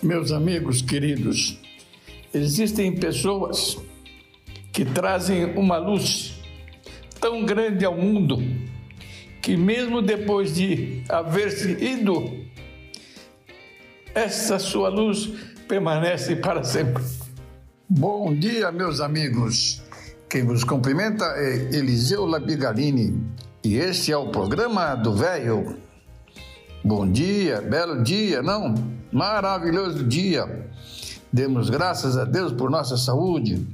Meus amigos queridos, existem pessoas que trazem uma luz tão grande ao mundo que, mesmo depois de haver se ido, essa sua luz permanece para sempre. Bom dia, meus amigos. Quem vos cumprimenta é Eliseu Labigalini e este é o programa do Velho. Bom dia, belo dia, não? Maravilhoso dia. Demos graças a Deus por nossa saúde.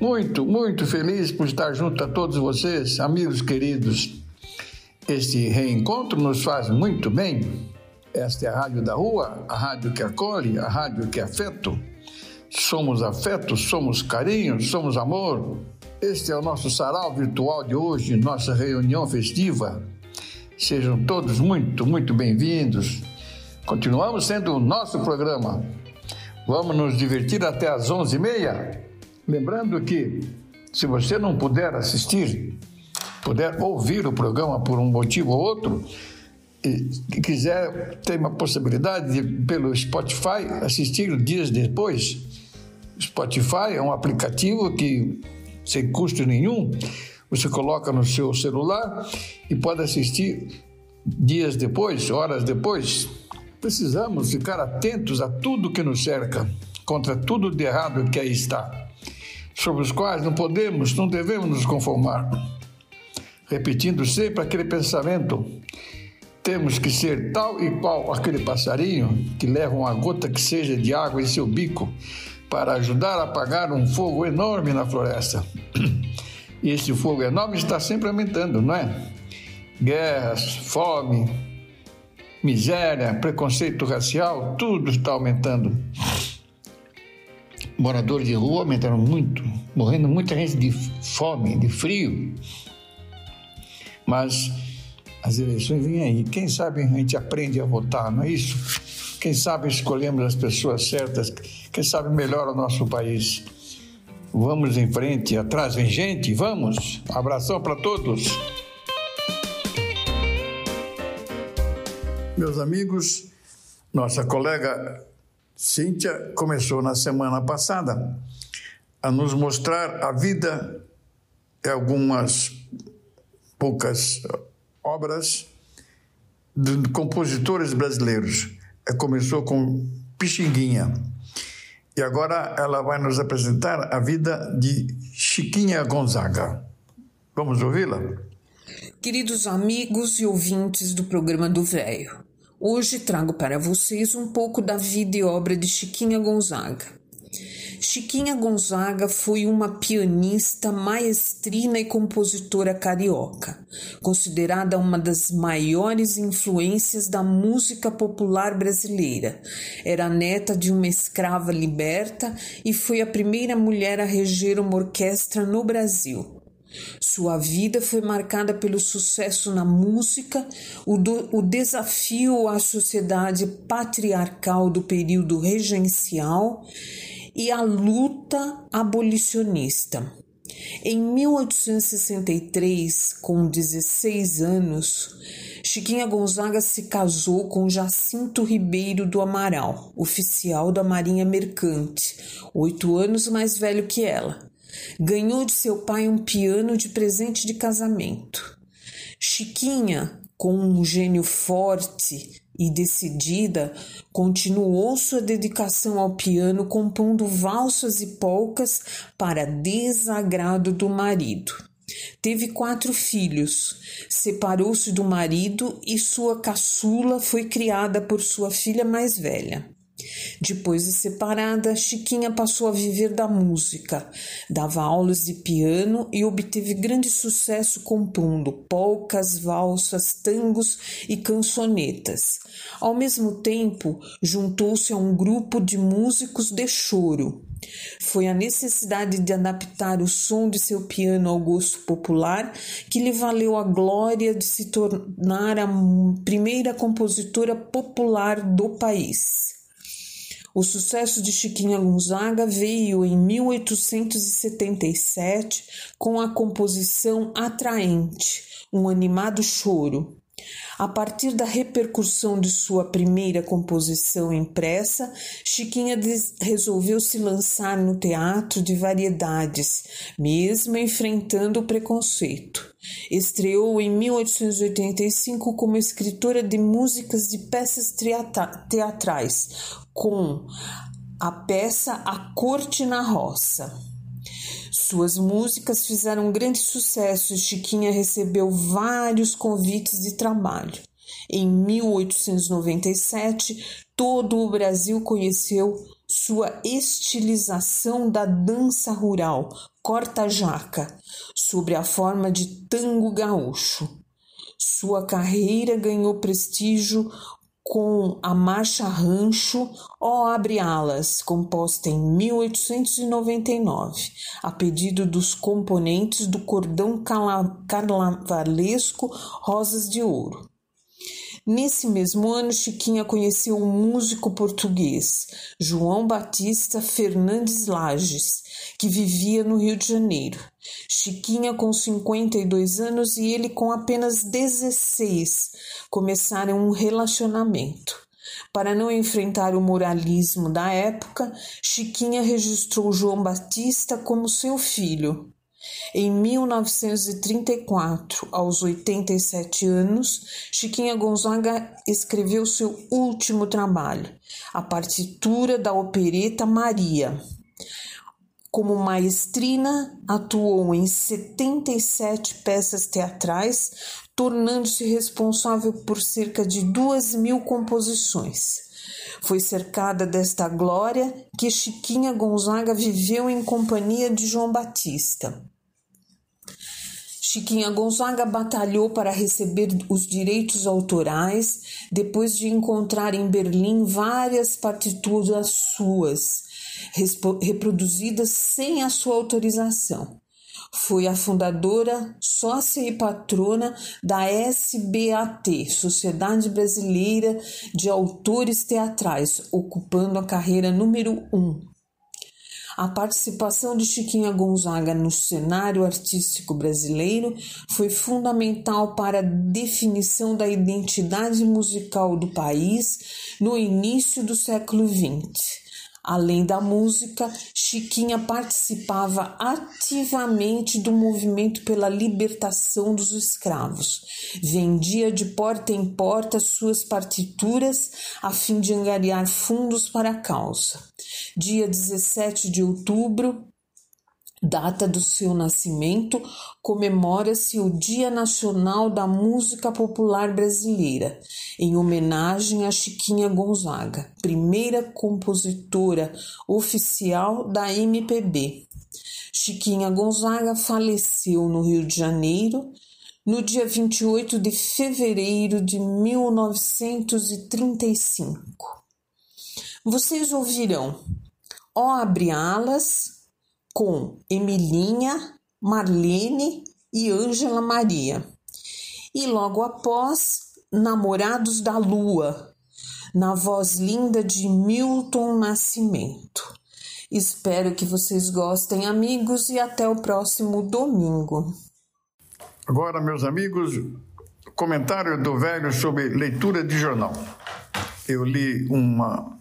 Muito, muito feliz por estar junto a todos vocês, amigos queridos. Este reencontro nos faz muito bem. Esta é a Rádio da Rua, a rádio que acolhe, a rádio que é afeto. Somos afeto, somos carinho, somos amor. Este é o nosso sarau virtual de hoje, nossa reunião festiva. Sejam todos muito, muito bem-vindos. Continuamos sendo o nosso programa. Vamos nos divertir até às 11h30? Lembrando que, se você não puder assistir, puder ouvir o programa por um motivo ou outro, e quiser ter uma possibilidade de, pelo Spotify, assistir dias depois, Spotify é um aplicativo que, sem custo nenhum, você coloca no seu celular e pode assistir dias depois, horas depois. Precisamos ficar atentos a tudo que nos cerca, contra tudo de errado que aí está sobre os quais não podemos, não devemos nos conformar. Repetindo sempre aquele pensamento, temos que ser tal e qual aquele passarinho que leva uma gota que seja de água em seu bico para ajudar a apagar um fogo enorme na floresta. E esse fogo enorme está sempre aumentando, não é? Guerras, fome, miséria, preconceito racial, tudo está aumentando moradores de rua aumentaram muito, morrendo muita gente de fome, de frio. Mas as eleições vêm aí. Quem sabe a gente aprende a votar, não é isso? Quem sabe escolhemos as pessoas certas, quem sabe melhora o nosso país. Vamos em frente, atrás vem gente, vamos. Abração para todos. Meus amigos, nossa colega Cíntia começou na semana passada a nos mostrar a vida de algumas poucas obras de compositores brasileiros. Começou com Pixinguinha. E agora ela vai nos apresentar a vida de Chiquinha Gonzaga. Vamos ouvi-la? Queridos amigos e ouvintes do programa do Velho, Hoje trago para vocês um pouco da vida e obra de Chiquinha Gonzaga. Chiquinha Gonzaga foi uma pianista, maestrina e compositora carioca, considerada uma das maiores influências da música popular brasileira. Era neta de uma escrava liberta e foi a primeira mulher a reger uma orquestra no Brasil. Sua vida foi marcada pelo sucesso na música, o, do, o desafio à sociedade patriarcal do período regencial e a luta abolicionista. Em 1863, com 16 anos, Chiquinha Gonzaga se casou com Jacinto Ribeiro do Amaral, oficial da Marinha Mercante, oito anos mais velho que ela. Ganhou de seu pai um piano de presente de casamento. Chiquinha, com um gênio forte e decidida, continuou sua dedicação ao piano, compondo valsas e polcas para desagrado do marido. Teve quatro filhos, separou-se do marido e sua caçula foi criada por sua filha mais velha. Depois de separada, Chiquinha passou a viver da música, dava aulas de piano e obteve grande sucesso compondo polcas, valsas, tangos e cançonetas. Ao mesmo tempo, juntou-se a um grupo de músicos de choro. Foi a necessidade de adaptar o som de seu piano ao gosto popular que lhe valeu a glória de se tornar a primeira compositora popular do país. O sucesso de Chiquinha Gonzaga veio em 1877 com a composição Atraente, um animado choro. A partir da repercussão de sua primeira composição impressa, Chiquinha resolveu se lançar no teatro de variedades, mesmo enfrentando o preconceito. Estreou em 1885 como escritora de músicas de peças teatrais, com a peça A Corte na Roça. Suas músicas fizeram grande sucesso e Chiquinha recebeu vários convites de trabalho. Em 1897, todo o Brasil conheceu sua estilização da dança rural, corta-jaca, sob a forma de tango gaúcho. Sua carreira ganhou prestígio com a Marcha Rancho Ó Abre Alas, composta em 1899, a pedido dos componentes do cordão carnavalesco Rosas de Ouro. Nesse mesmo ano, Chiquinha conheceu um músico português, João Batista Fernandes Lages, que vivia no Rio de Janeiro. Chiquinha com 52 anos e ele com apenas 16 começaram um relacionamento. Para não enfrentar o moralismo da época, Chiquinha registrou João Batista como seu filho. Em 1934, aos 87 anos, Chiquinha Gonzaga escreveu seu último trabalho, a partitura da opereta Maria. Como maestrina, atuou em 77 peças teatrais, tornando-se responsável por cerca de duas mil composições. Foi cercada desta glória que Chiquinha Gonzaga viveu em companhia de João Batista. Chiquinha Gonzaga batalhou para receber os direitos autorais depois de encontrar em Berlim várias partituras suas, reproduzidas sem a sua autorização. Foi a fundadora, sócia e patrona da SBAT, Sociedade Brasileira de Autores Teatrais, ocupando a carreira número 1. Um. A participação de Chiquinha Gonzaga no cenário artístico brasileiro foi fundamental para a definição da identidade musical do país no início do século XX. Além da música, Chiquinha participava ativamente do movimento pela libertação dos escravos. Vendia de porta em porta suas partituras a fim de angariar fundos para a causa. Dia 17 de outubro data do seu nascimento, comemora-se o Dia Nacional da Música Popular Brasileira, em homenagem a Chiquinha Gonzaga, primeira compositora oficial da MPB. Chiquinha Gonzaga faleceu no Rio de Janeiro no dia 28 de fevereiro de 1935. Vocês ouvirão Ó Abre Alas, com Emilinha, Marlene e Ângela Maria. E logo após, Namorados da Lua, na voz linda de Milton Nascimento. Espero que vocês gostem, amigos, e até o próximo domingo. Agora, meus amigos, comentário do velho sobre leitura de jornal. Eu li uma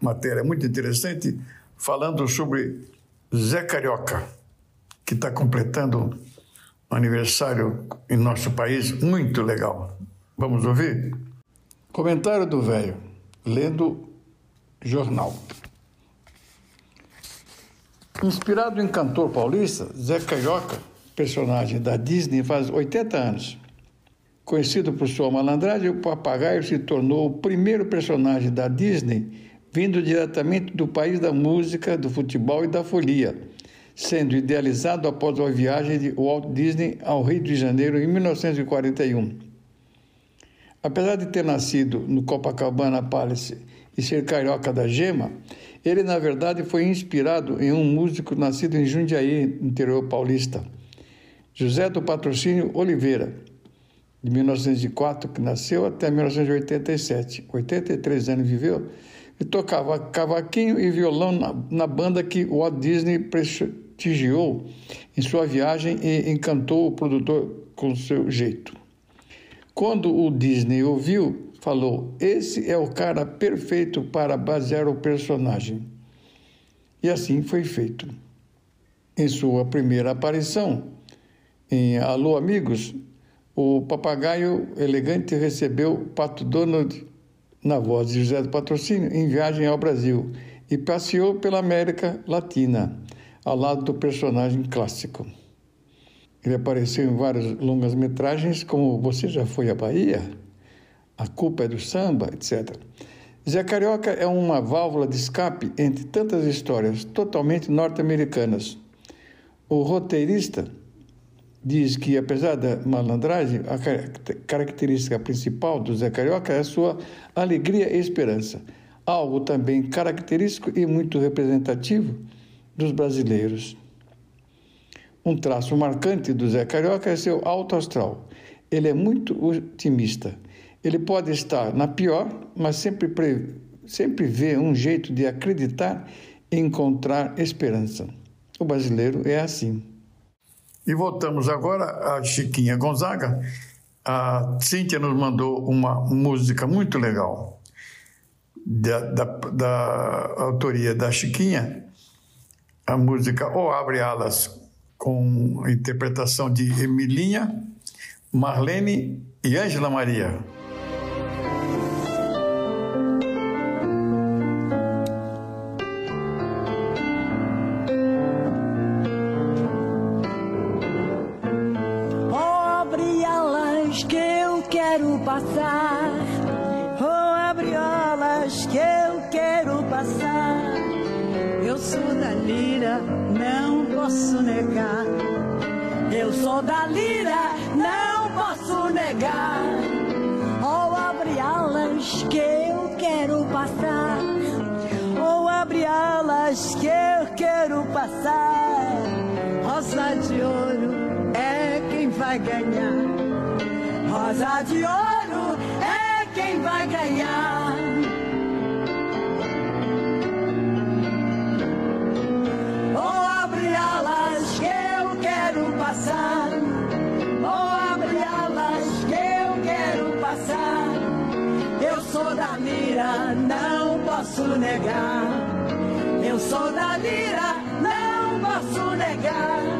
matéria muito interessante falando sobre Zé Carioca, que está completando um aniversário em nosso país muito legal. Vamos ouvir? Comentário do velho, lendo jornal. Inspirado em cantor paulista, Zé Carioca, personagem da Disney, faz 80 anos. Conhecido por sua malandragem, o papagaio se tornou o primeiro personagem da Disney vindo diretamente do país da música, do futebol e da folia, sendo idealizado após a viagem de Walt Disney ao Rio de Janeiro em 1941. Apesar de ter nascido no Copacabana Palace e ser carioca da gema, ele na verdade foi inspirado em um músico nascido em Jundiaí, interior paulista, José do Patrocínio Oliveira, de 1904, que nasceu, até 1987. 83 anos viveu e tocava cavaquinho e violão na, na banda que Walt Disney prestigiou em sua viagem e encantou o produtor com seu jeito. Quando o Disney ouviu, falou: Esse é o cara perfeito para basear o personagem. E assim foi feito. Em sua primeira aparição, em Alô Amigos, o papagaio elegante recebeu Pato Donald na voz de José do Patrocínio em viagem ao Brasil e passeou pela América Latina ao lado do personagem clássico. Ele apareceu em várias longas metragens, como Você Já Foi à Bahia? A Culpa é do Samba, etc. Zé Carioca é uma válvula de escape entre tantas histórias totalmente norte-americanas. O roteirista diz que, apesar da malandragem, a característica principal do Zé Carioca é a sua alegria e esperança, algo também característico e muito representativo dos brasileiros. Um traço marcante do Zé Carioca é seu alto astral. Ele é muito otimista. Ele pode estar na pior, mas sempre, pre... sempre vê um jeito de acreditar e encontrar esperança. O brasileiro é assim. E voltamos agora a Chiquinha Gonzaga. A Cíntia nos mandou uma música muito legal, da, da, da autoria da Chiquinha, a música O Abre Alas, com interpretação de Emilinha, Marlene e Ângela Maria. Eu sou da lira, não posso negar. Oh, abre alas que eu quero passar. Oh, abre alas que eu quero passar. Rosa de ouro é quem vai ganhar. Rosa de ouro quem vai ganhar. Sou da lira, não posso negar. Eu sou da lira, não posso negar.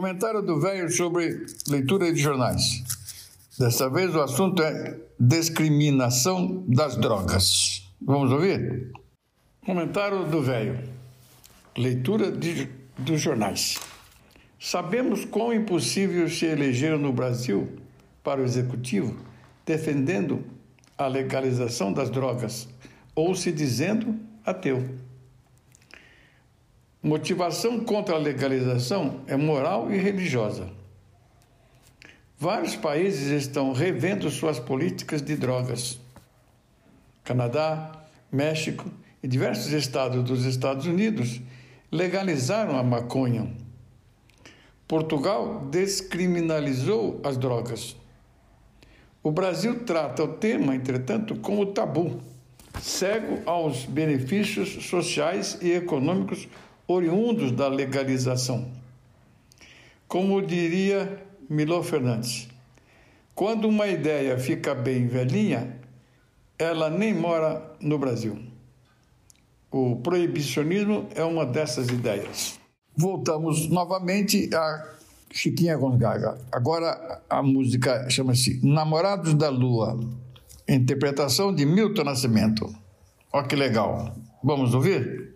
Comentário do velho sobre leitura de jornais. Dessa vez o assunto é discriminação das drogas. Vamos ouvir? Comentário do velho. Leitura de dos jornais. Sabemos quão impossível se eleger no Brasil para o executivo defendendo a legalização das drogas ou se dizendo ateu. Motivação contra a legalização é moral e religiosa. Vários países estão revendo suas políticas de drogas. Canadá, México e diversos estados dos Estados Unidos legalizaram a maconha. Portugal descriminalizou as drogas. O Brasil trata o tema, entretanto, como tabu, cego aos benefícios sociais e econômicos oriundos da legalização. Como diria Milô Fernandes, quando uma ideia fica bem velhinha, ela nem mora no Brasil. O proibicionismo é uma dessas ideias. voltamos novamente a Chiquinha Gonzaga. Agora a música chama-se Namorados da Lua, interpretação de Milton Nascimento. Olha que legal. Vamos ouvir?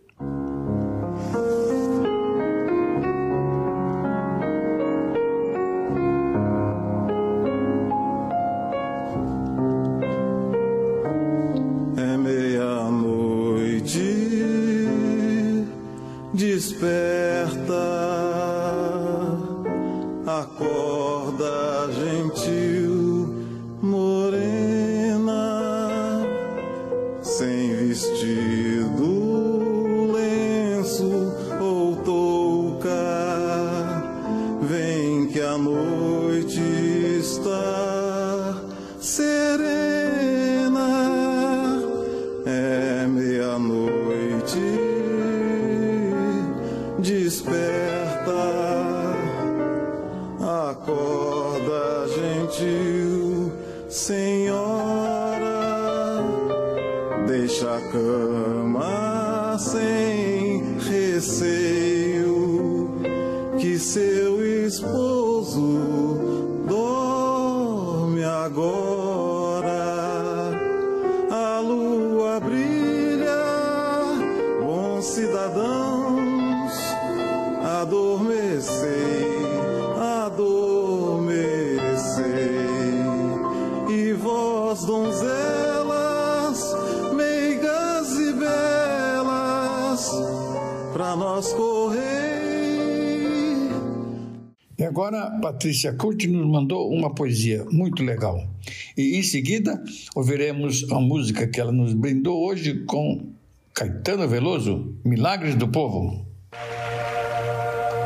Patrícia Curti nos mandou uma poesia muito legal. E em seguida, ouviremos a música que ela nos brindou hoje com Caetano Veloso, Milagres do Povo.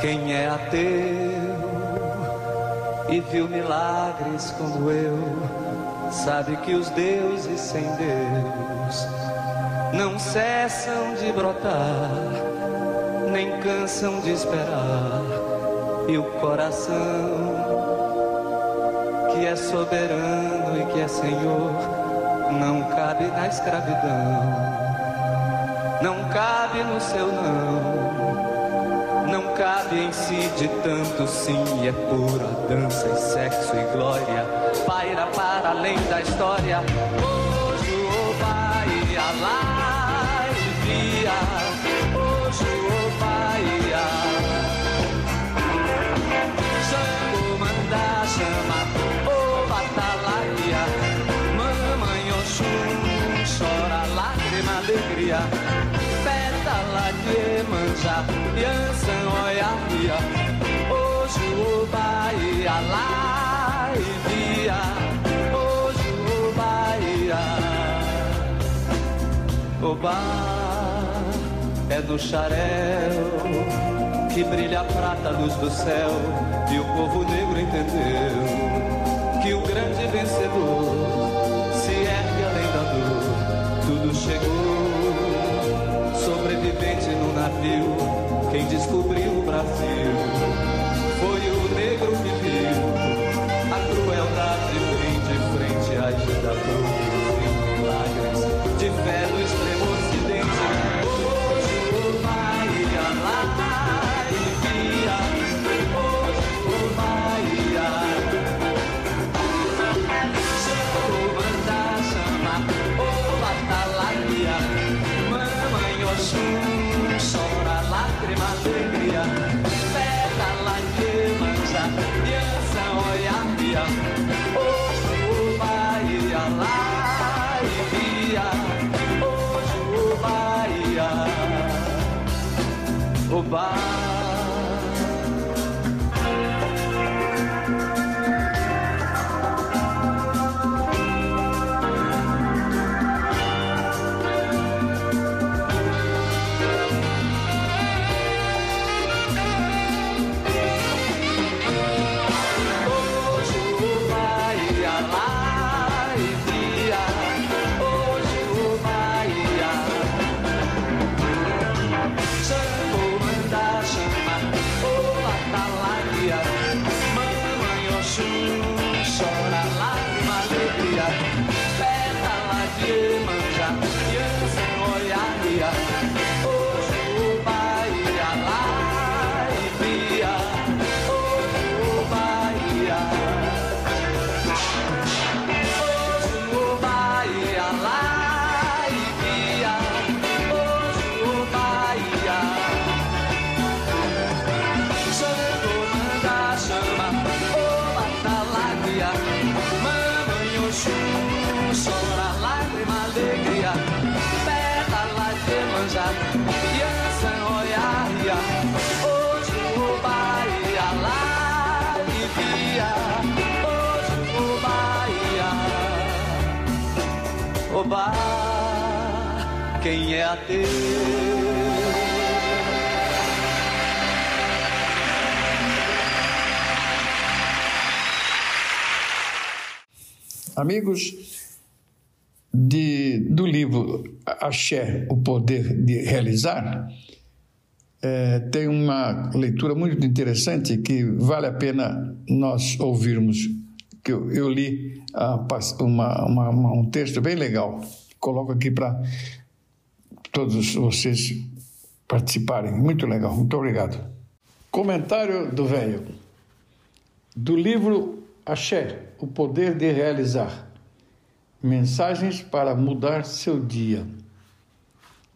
Quem é ateu e viu milagres como eu, sabe que os deuses sem Deus não cessam de brotar, nem cansam de esperar e o coração que é soberano e que é Senhor não cabe na escravidão, não cabe no seu não. Não cabe em si de tanto sim, é pura dança e sexo e glória, paira para além da história. Hoje o lá e o bar é no xarel que brilha a prata, luz do céu, e o povo negro entendeu que o grande vencedor se ergue além da dor. Tudo chegou, sobrevivente no navio, quem descobriu o Brasil o é ateu? Amigos, de, do livro Axé, O Poder de Realizar, é, tem uma leitura muito interessante que vale a pena nós ouvirmos. Que eu, eu li uma, uma, um texto bem legal, coloco aqui para todos vocês participarem. Muito legal, muito obrigado. Comentário do velho. Do livro Axé, o poder de realizar. Mensagens para mudar seu dia.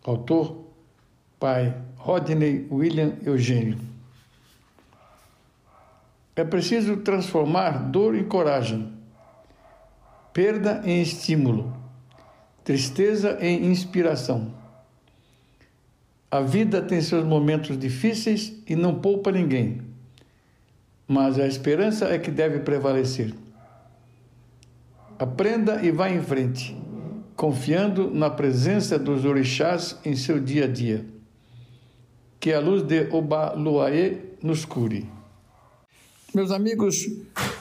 Autor, pai Rodney William Eugênio. É preciso transformar dor em coragem, perda em estímulo, tristeza em inspiração. A vida tem seus momentos difíceis e não poupa ninguém mas a esperança é que deve prevalecer. Aprenda e vá em frente, confiando na presença dos orixás em seu dia a dia. Que a luz de Obaluaê nos cure. Meus amigos,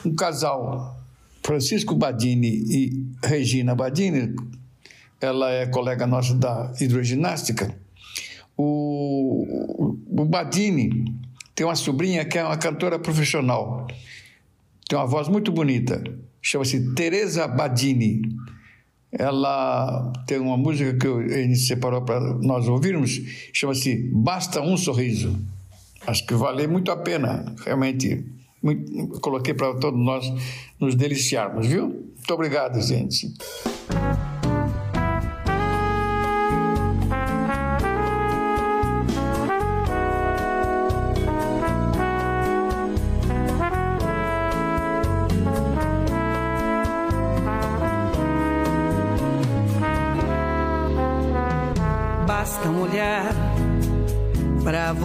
um casal, Francisco Badini e Regina Badini, ela é colega nossa da hidroginástica. O, o Badini tem uma sobrinha que é uma cantora profissional. Tem uma voz muito bonita. Chama-se Teresa Badini. Ela tem uma música que ele separou para nós ouvirmos, chama-se Basta um Sorriso. Acho que vale muito a pena, realmente. Muito, coloquei para todos nós nos deliciarmos, viu? Muito obrigado, gente.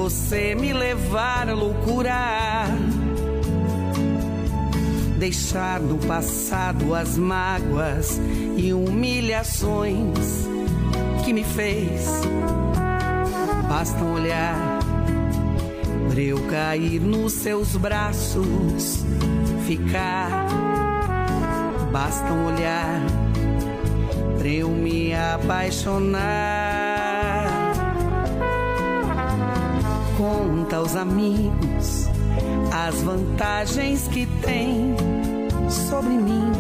Você me levar à loucura. Deixar no passado as mágoas e humilhações que me fez. Basta um olhar para eu cair nos seus braços, ficar. Basta um olhar para eu me apaixonar. Conta aos amigos as vantagens que tem sobre mim.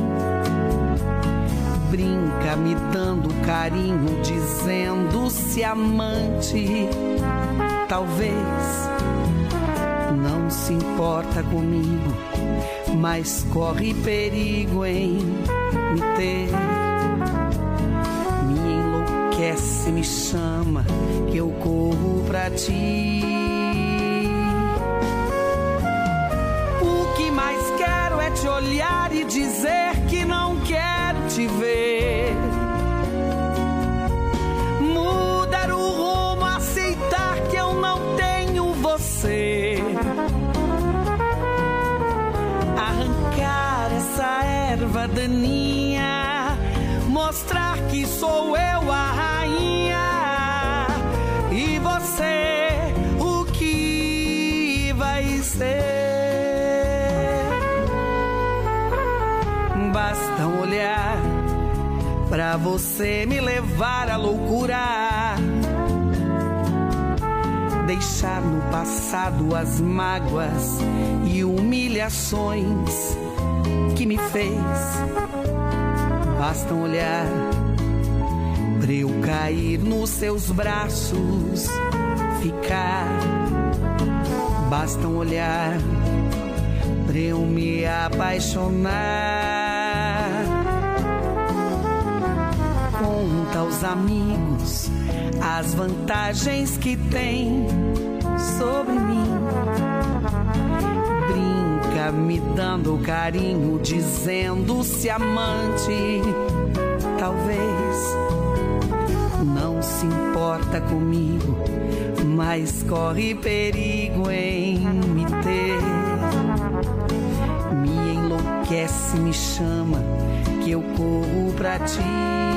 Brinca me dando carinho, dizendo-se amante. Talvez não se importa comigo, mas corre perigo em me ter. Me enlouquece, me chama, que eu corro pra ti. Quero você me levar à loucura. Deixar no passado as mágoas e humilhações que me fez. Basta um olhar pra eu cair nos seus braços, ficar. Basta um olhar pra eu me apaixonar. Conta aos amigos as vantagens que tem sobre mim. Brinca me dando carinho, dizendo-se amante. Talvez não se importa comigo, mas corre perigo em me ter. Me enlouquece, me chama, que eu corro pra ti.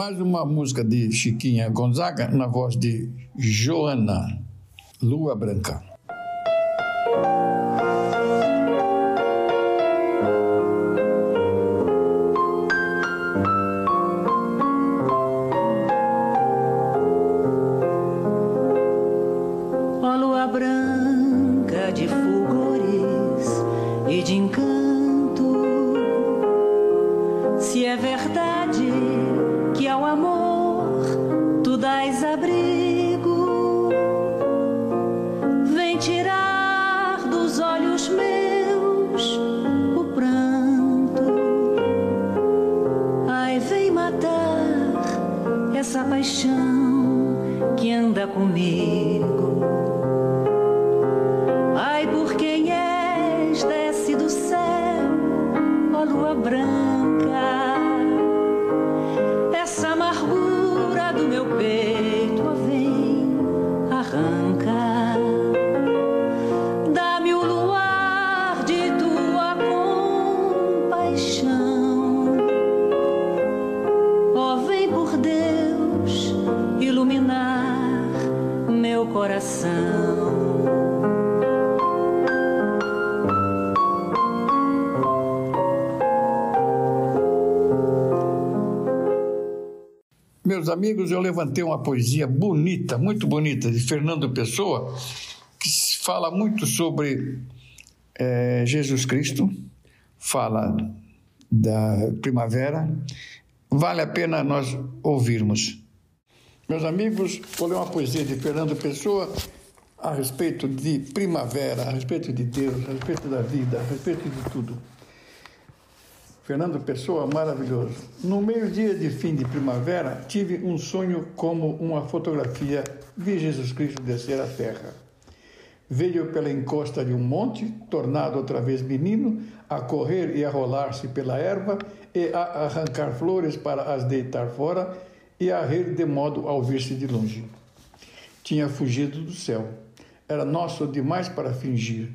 Mais uma música de Chiquinha Gonzaga na voz de Joana Lua Branca. Amigos, eu levantei uma poesia bonita, muito bonita, de Fernando Pessoa, que fala muito sobre é, Jesus Cristo, fala da primavera. Vale a pena nós ouvirmos. Meus amigos, vou ler uma poesia de Fernando Pessoa a respeito de primavera, a respeito de Deus, a respeito da vida, a respeito de tudo. Fernando Pessoa, maravilhoso. No meio-dia de fim de primavera, tive um sonho como uma fotografia. Vi Jesus Cristo descer a terra. Veio pela encosta de um monte, tornado outra vez menino, a correr e a rolar-se pela erva e a arrancar flores para as deitar fora e a rir de modo a ouvir-se de longe. Tinha fugido do céu. Era nosso demais para fingir.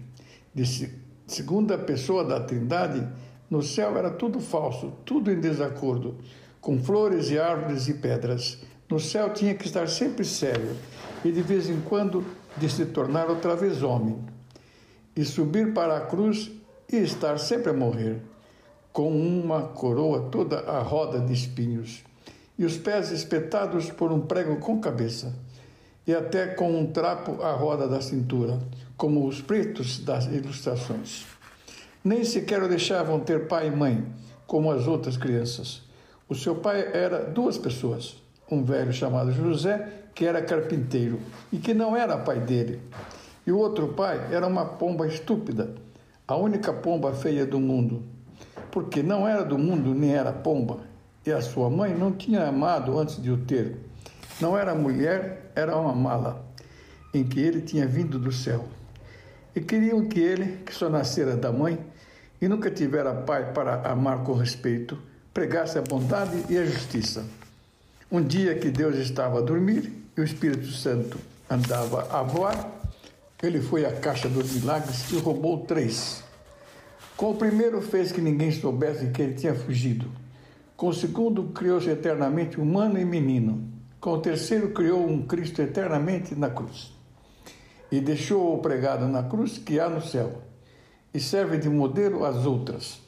De segunda pessoa da Trindade, no céu era tudo falso, tudo em desacordo, com flores e árvores e pedras. No céu tinha que estar sempre sério e de vez em quando de se tornar outra vez homem. E subir para a cruz e estar sempre a morrer, com uma coroa toda a roda de espinhos, e os pés espetados por um prego com cabeça, e até com um trapo à roda da cintura, como os pretos das ilustrações. Nem sequer o deixavam ter pai e mãe, como as outras crianças. O seu pai era duas pessoas: um velho chamado José, que era carpinteiro e que não era pai dele, e o outro pai era uma pomba estúpida, a única pomba feia do mundo, porque não era do mundo nem era pomba, e a sua mãe não tinha amado antes de o ter. Não era mulher, era uma mala, em que ele tinha vindo do céu. E queriam que ele, que só nascera da mãe, e nunca tivera pai para amar com respeito, pregasse a bondade e a justiça. Um dia que Deus estava a dormir e o Espírito Santo andava a voar, ele foi à caixa dos milagres e roubou três. Com o primeiro fez que ninguém soubesse que ele tinha fugido. Com o segundo, criou-se eternamente humano e menino. Com o terceiro, criou um Cristo eternamente na cruz. E deixou-o pregado na cruz que há no céu, e serve de modelo às outras.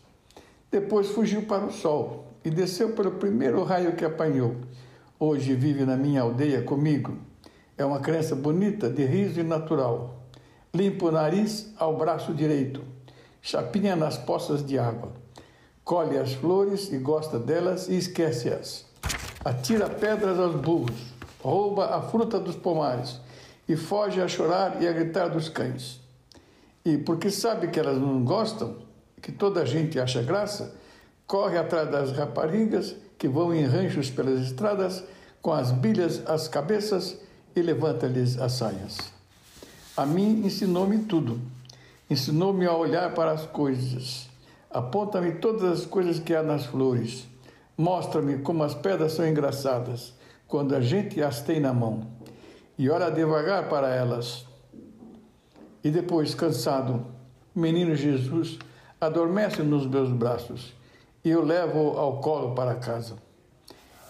Depois fugiu para o sol e desceu pelo primeiro raio que apanhou. Hoje vive na minha aldeia comigo. É uma criança bonita, de riso e natural. Limpa o nariz ao braço direito, chapinha nas poças de água colhe as flores e gosta delas e esquece-as. Atira pedras aos burros, rouba a fruta dos pomares e foge a chorar e a gritar dos cães. E porque sabe que elas não gostam, que toda a gente acha graça, corre atrás das raparigas que vão em ranchos pelas estradas com as bilhas às cabeças e levanta-lhes as saias. A mim ensinou-me tudo. Ensinou-me a olhar para as coisas Aponta-me todas as coisas que há nas flores. Mostra-me como as pedras são engraçadas quando a gente as tem na mão. E olha devagar para elas. E depois, cansado, o menino Jesus adormece nos meus braços e eu levo ao colo para casa.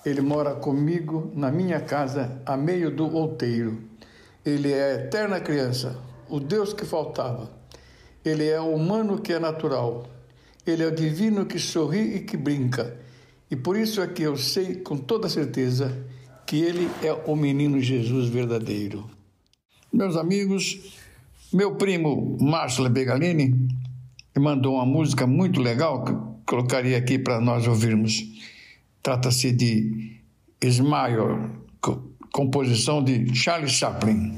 Ele mora comigo na minha casa, a meio do outeiro. Ele é a eterna criança, o Deus que faltava. Ele é o humano que é natural ele é o divino que sorri e que brinca. E por isso é que eu sei com toda certeza que ele é o menino Jesus verdadeiro. Meus amigos, meu primo Márcio Begalini mandou uma música muito legal que colocaria aqui para nós ouvirmos. Trata-se de Smile, composição de Charles Chaplin.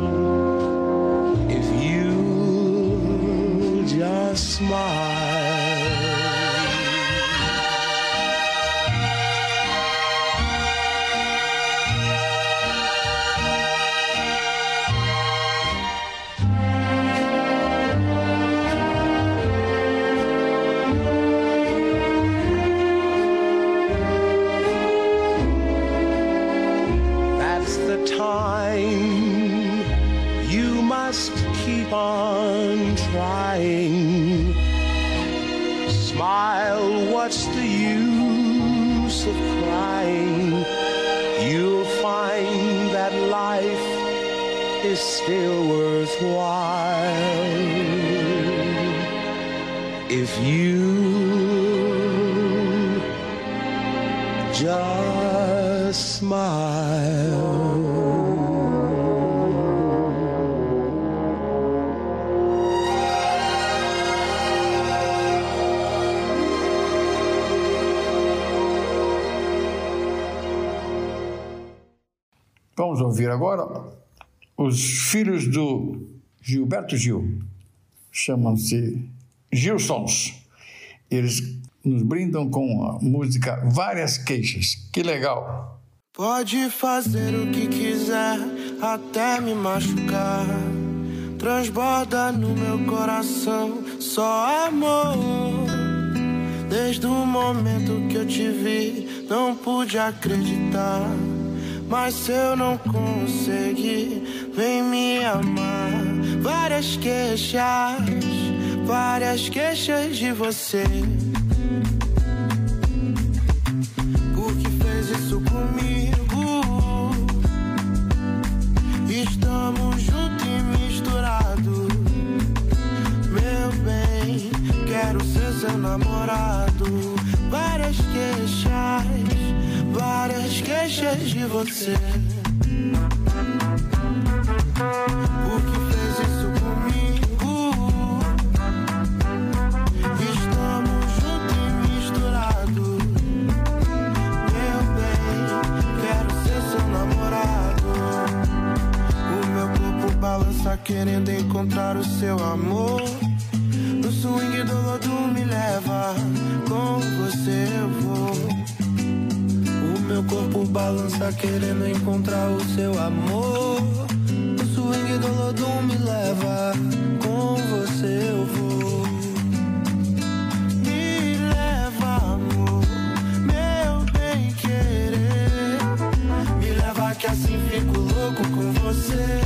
smile. Is still worthwhile if you just smile. Vamos ouvir agora os filhos do Gilberto Gil. Chamam-se Gilsons. Eles nos brindam com a música Várias Queixas. Que legal! Pode fazer o que quiser até me machucar. Transborda no meu coração só amor. Desde o momento que eu te vi, não pude acreditar. Mas se eu não conseguir, vem me amar. Várias queixas, várias queixas de você. Por que fez isso comigo? Estamos juntos e misturados. Meu bem, quero ser seu namorado. Várias queixas várias queixas de você. Por que fez isso comigo? Estamos juntos e misturados. Meu bem, quero ser seu namorado. O meu corpo balança querendo encontrar o seu amor. No swing do lodo me leva, com você eu vou. Meu corpo balança querendo encontrar o seu amor. O swing do Lodum me leva, com você eu vou. Me leva, amor, meu bem querer. Me leva que assim fico louco com você.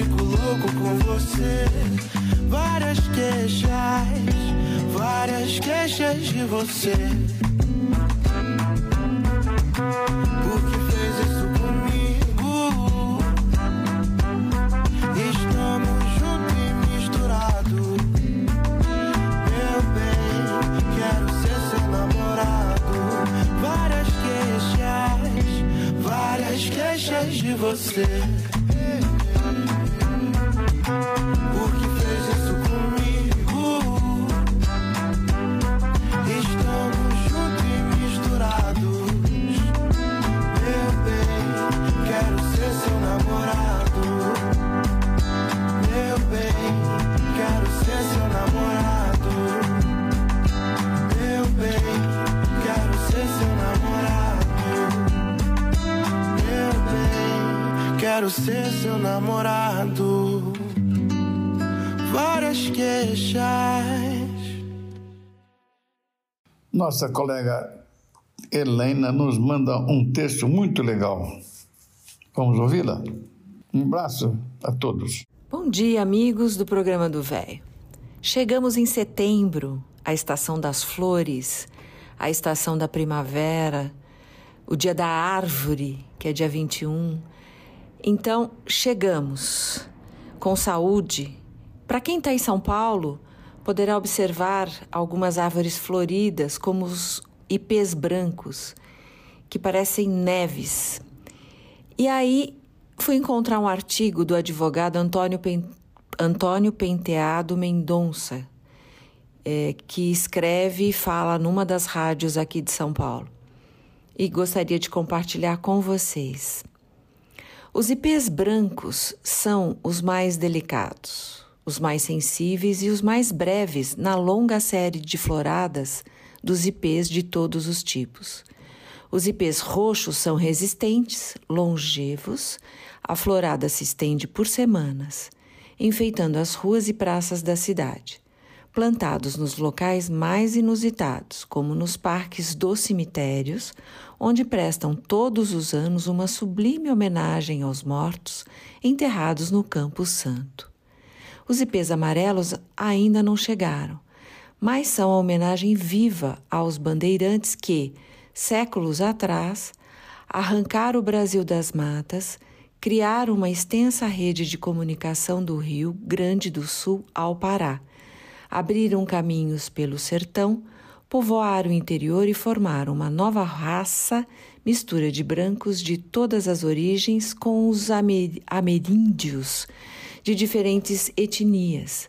Fico louco com você. Várias queixas, várias queixas de você. Por que fez isso comigo? Estamos juntos e misturados. Meu bem, quero ser seu namorado. Várias queixas, várias queixas de você. Quero ser seu namorado várias queixas. Nossa colega Helena nos manda um texto muito legal. Vamos ouvi-la? Um abraço a todos. Bom dia, amigos do programa do Véio. Chegamos em setembro, a estação das flores, a estação da primavera, o dia da árvore, que é dia 21. Então, chegamos com saúde, para quem está em São Paulo, poderá observar algumas árvores floridas, como os ipês brancos, que parecem neves. E aí fui encontrar um artigo do advogado Antônio, Pen... Antônio Penteado Mendonça, é, que escreve e fala numa das rádios aqui de São Paulo. E gostaria de compartilhar com vocês. Os ipês brancos são os mais delicados os mais sensíveis e os mais breves na longa série de floradas dos ipês de todos os tipos. Os ipês roxos são resistentes, longevos, a florada se estende por semanas, enfeitando as ruas e praças da cidade. Plantados nos locais mais inusitados, como nos parques dos cemitérios, onde prestam todos os anos uma sublime homenagem aos mortos enterrados no Campo Santo. Os ipês amarelos ainda não chegaram, mas são a homenagem viva aos bandeirantes que, séculos atrás, arrancaram o Brasil das matas, criaram uma extensa rede de comunicação do Rio Grande do Sul ao Pará, abriram caminhos pelo sertão, povoaram o interior e formaram uma nova raça, mistura de brancos de todas as origens com os ameríndios de diferentes etnias,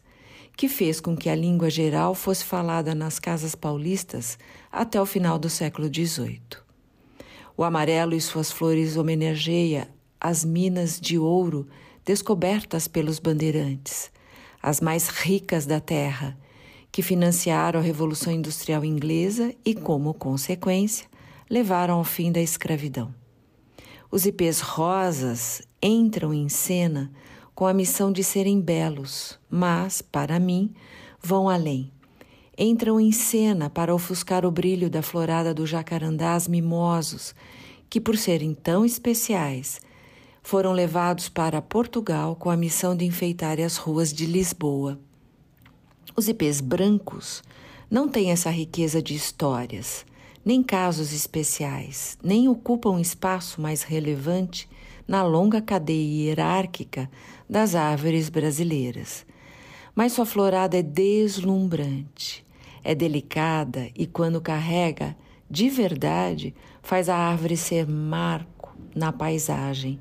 que fez com que a língua geral fosse falada nas casas paulistas até o final do século XVIII. O amarelo e suas flores homenageia as minas de ouro descobertas pelos bandeirantes, as mais ricas da terra, que financiaram a Revolução Industrial Inglesa e, como consequência, levaram ao fim da escravidão. Os ipês rosas entram em cena com a missão de serem belos, mas, para mim, vão além. Entram em cena para ofuscar o brilho da florada dos jacarandás mimosos, que, por serem tão especiais, foram levados para Portugal com a missão de enfeitar as ruas de Lisboa. Os ipês brancos não têm essa riqueza de histórias, nem casos especiais, nem ocupam espaço mais relevante na longa cadeia hierárquica das árvores brasileiras. Mas sua florada é deslumbrante, é delicada e, quando carrega de verdade, faz a árvore ser marco na paisagem,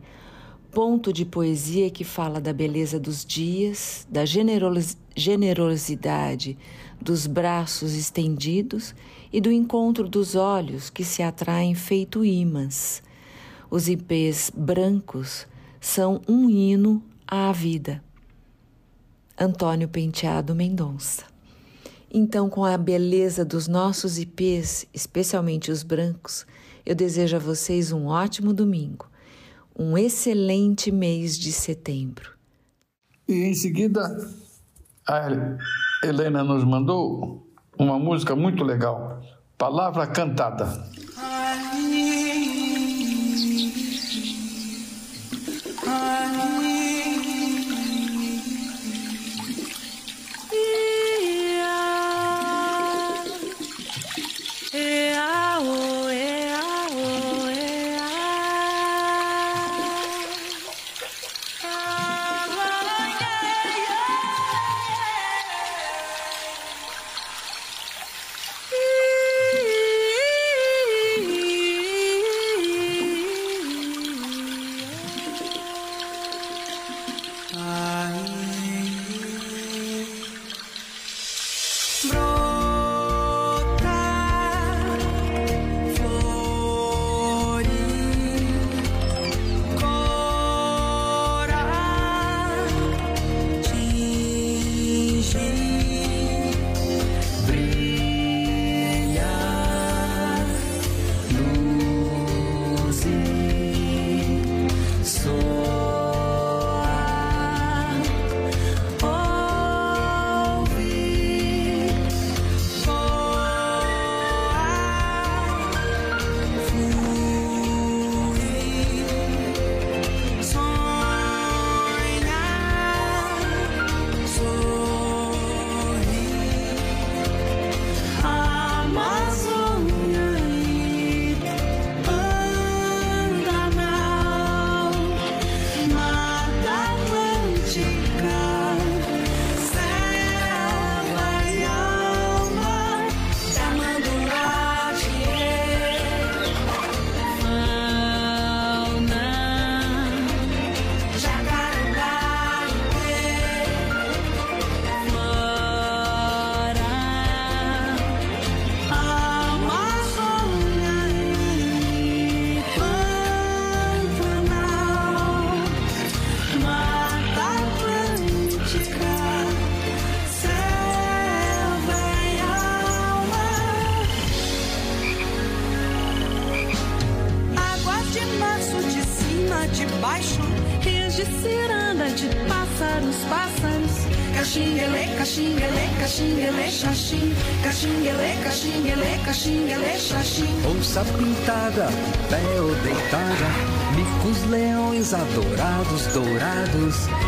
ponto de poesia que fala da beleza dos dias, da generosidade dos braços estendidos e do encontro dos olhos que se atraem feito imãs. Os ipês brancos são um hino à vida. Antônio Penteado Mendonça. Então, com a beleza dos nossos ipês, especialmente os brancos, eu desejo a vocês um ótimo domingo um excelente mês de setembro. E em seguida, a Helena nos mandou uma música muito legal, Palavra Cantada.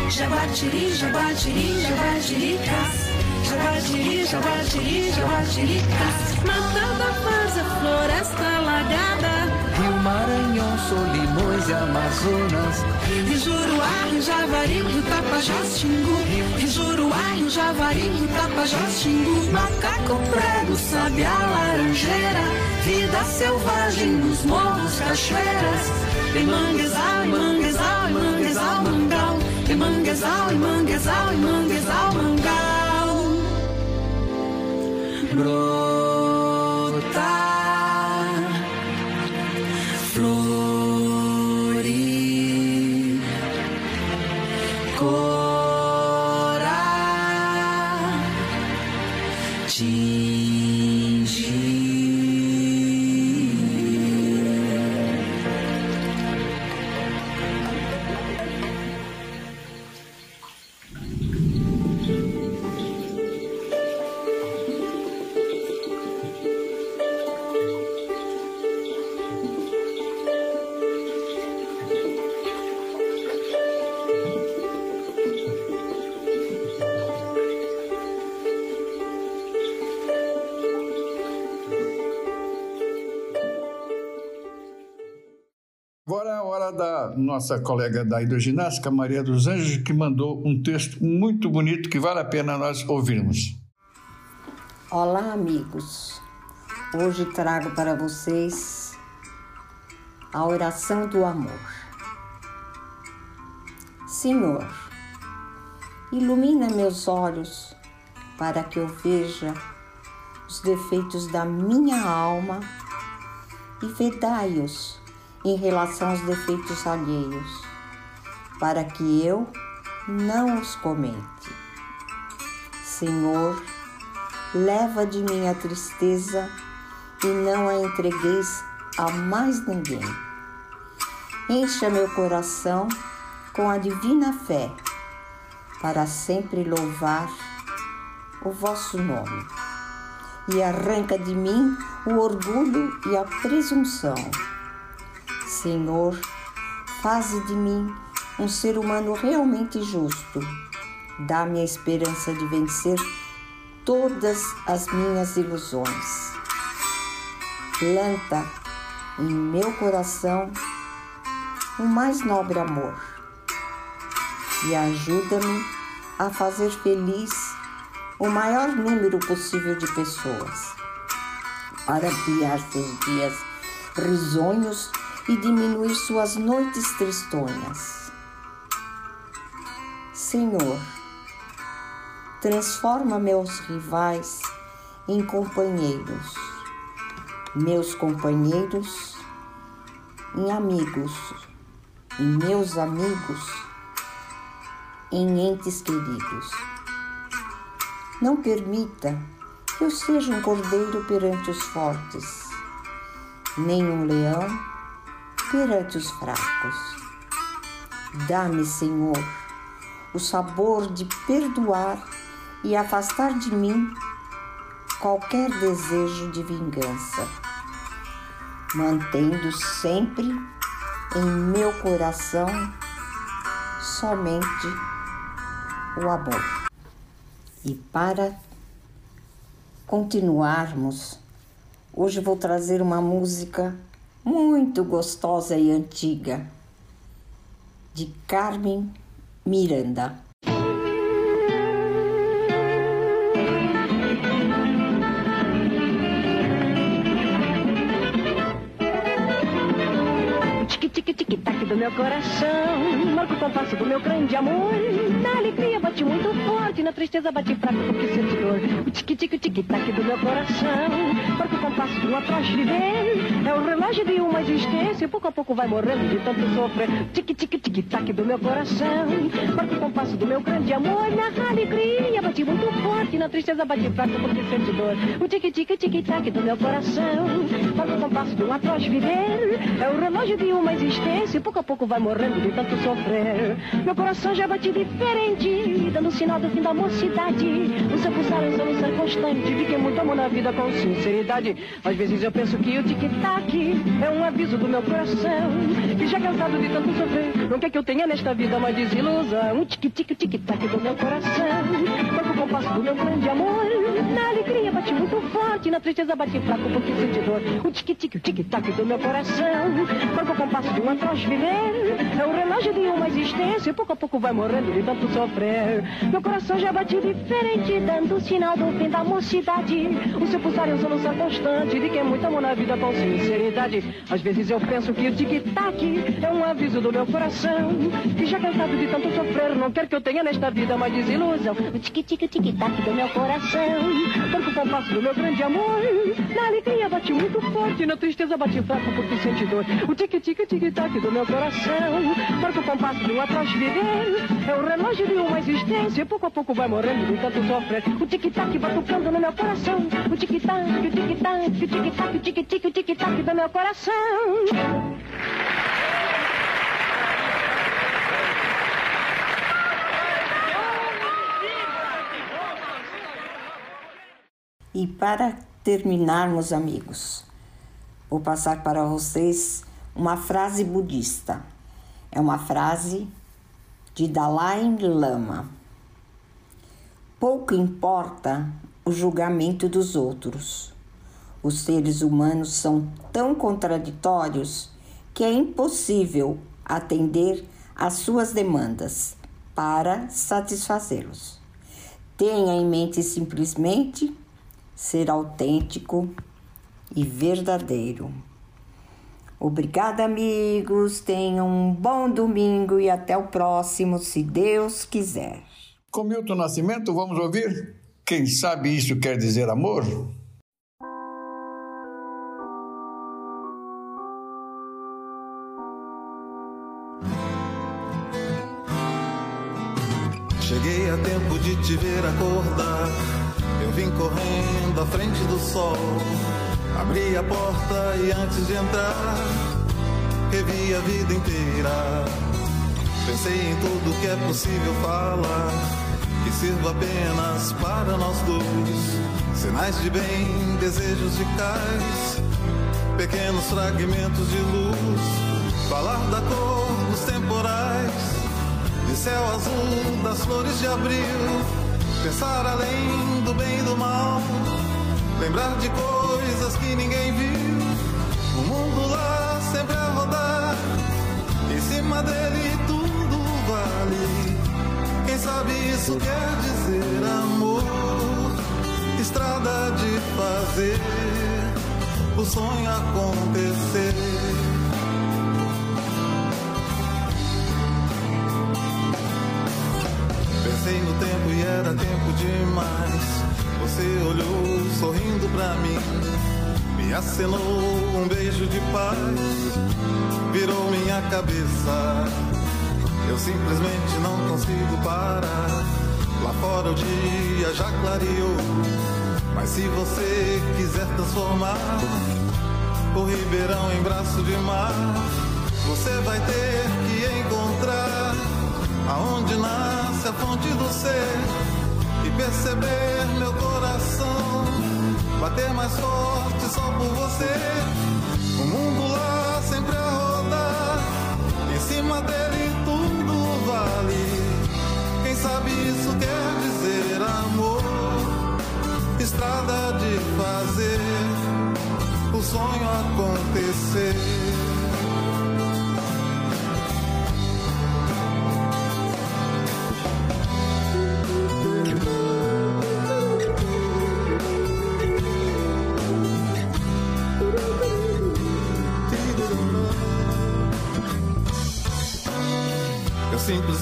Jaguatiri, jaguatiri, jaguatiricas. Jaguatiri, jaguatiri, jaguatiricas. Matando a faz a floresta alagada. Rio Maranhão, Solimões e Amazonas. Rio Juruá, Rio Javari, Rio Tapajós, Xingu. Rio Juruá, Rio Javari, Rio Tapajós, Xingu. Macaco prego, sabiá, laranjeira. Vida selvagem nos morros, cachoeiras. Tem manguezal, manguezal, manguezal, mangal. E manguezal, e manguezal, e manguezal, mangal. Brota, nossa colega da hidroginástica, Maria dos Anjos, que mandou um texto muito bonito que vale a pena nós ouvirmos. Olá, amigos. Hoje trago para vocês a oração do amor. Senhor, ilumina meus olhos para que eu veja os defeitos da minha alma e vedai-os em relação aos defeitos alheios, para que eu não os comente. Senhor, leva de mim a tristeza e não a entregueis a mais ninguém. Encha meu coração com a divina fé, para sempre louvar o vosso nome. E arranca de mim o orgulho e a presunção Senhor, faze de mim um ser humano realmente justo. Dá-me a esperança de vencer todas as minhas ilusões. Planta em meu coração o mais nobre amor e ajuda-me a fazer feliz o maior número possível de pessoas, para criar seus dias risonhos e diminuir suas noites tristonhas. Senhor, transforma meus rivais em companheiros, meus companheiros em amigos e meus amigos em entes queridos. Não permita que eu seja um cordeiro perante os fortes, nem um leão perante os fracos. Dá-me, Senhor, o sabor de perdoar e afastar de mim qualquer desejo de vingança, mantendo sempre em meu coração somente o amor. E para continuarmos, hoje vou trazer uma música muito gostosa e antiga, de Carmen Miranda. Coração Marca o compasso do meu grande amor. Na alegria bate muito forte Na tristeza bate fraco porque sente dor. O tic-tic-tic-tac do meu coração Marca o compasso do atrás viver É o relógio de uma existência. Pouco a pouco vai morrendo de tanto sofrer. Tic-tic-tic-tac do meu coração Marca o compasso do meu grande amor. Na alegria bate muito forte Na tristeza bate fraco porque sente dor. O tic-tic-tic-tac do meu coração Marca o compasso do atrás viver É o relógio de uma existência, pouco a pouco vai morrendo de tanto sofrer. Meu coração já bate diferente, dando sinal do fim da mocidade. O seu pulsar é um solução constante de que muito amor na vida com sinceridade. Às vezes eu penso que o tic-tac é um aviso do meu coração, que já cansado de tanto sofrer, não quer que eu tenha nesta vida mais desilusão. Um tic-tic, tic-tac do meu coração, toca o compasso do meu grande amor. Na alegria bate muito forte, na tristeza bate fraco porque sente dor. O tic-tic, tic-tac do meu coração, toca o compasso de um atroz viver. É o relógio de uma existência, pouco a pouco vai morrendo de tanto sofrer. Meu coração já bate diferente, dando sinal do fim da mocidade. O seu pulsar é um solução constante de que é muito amor na vida com sinceridade. Às vezes eu penso que o tic-tac é um aviso do meu coração, que já cansado de tanto sofrer, não quer que eu tenha nesta vida mais desilusão. O tic-tic, tic-tac do meu coração, porque o compasso do meu grande amor. Na alegria bate muito forte, na tristeza bate fraco porque sente dor. O tic-tic, tic-tac do meu coração. Marca o compasso de um atrás viver. É o relógio de uma existência. Pouco a pouco vai morrendo de tanto sofrer. O tic-tac vai tocando no meu coração. O tic-tac, o tic-tac, o tic-tac, o tic-tic, o tic-tac do meu coração. E para terminarmos, amigos, vou passar para vocês uma frase budista. É uma frase de Dalai Lama. Pouco importa o julgamento dos outros. Os seres humanos são tão contraditórios que é impossível atender às suas demandas para satisfazê-los. Tenha em mente simplesmente ser autêntico e verdadeiro. Obrigada, amigos. Tenham um bom domingo e até o próximo, se Deus quiser. Com Milton Nascimento, vamos ouvir? Quem sabe isso quer dizer amor? Cheguei a tempo de te ver acordar. Vim correndo à frente do sol. Abri a porta e antes de entrar, revi a vida inteira. Pensei em tudo que é possível falar, que sirva apenas para nós dois. Sinais de bem, desejos de cais, pequenos fragmentos de luz. Falar da cor dos temporais de céu azul das flores de abril, pensar além do bem e do mal, lembrar de coisas que ninguém viu, o mundo lá sempre a rodar, em cima dele tudo vale. Quem sabe isso quer dizer amor, estrada de fazer o sonho acontecer. Demais. Você olhou sorrindo pra mim, me acenou um beijo de paz, virou minha cabeça. Eu simplesmente não consigo parar. Lá fora o dia já clareou, mas se você quiser transformar o Ribeirão em braço de mar, você vai ter que encontrar aonde nasce a fonte do ser perceber meu coração bater mais forte só por você. O mundo lá sempre a rodar, em cima dele tudo vale. Quem sabe isso quer dizer amor, estrada de fazer o sonho acontecer.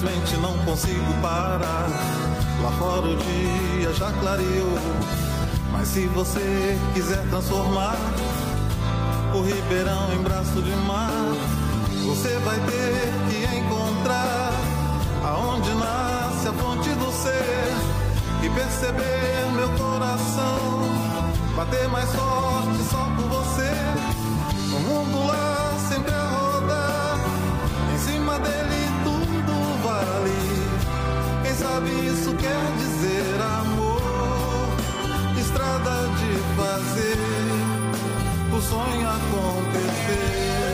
Simplesmente não consigo parar. Lá fora o dia já clareou. Mas se você quiser transformar o Ribeirão em braço de mar, você vai ter que encontrar aonde nasce a fonte do ser e perceber meu coração bater mais forte sabe isso quer dizer amor, estrada de fazer o sonho acontecer.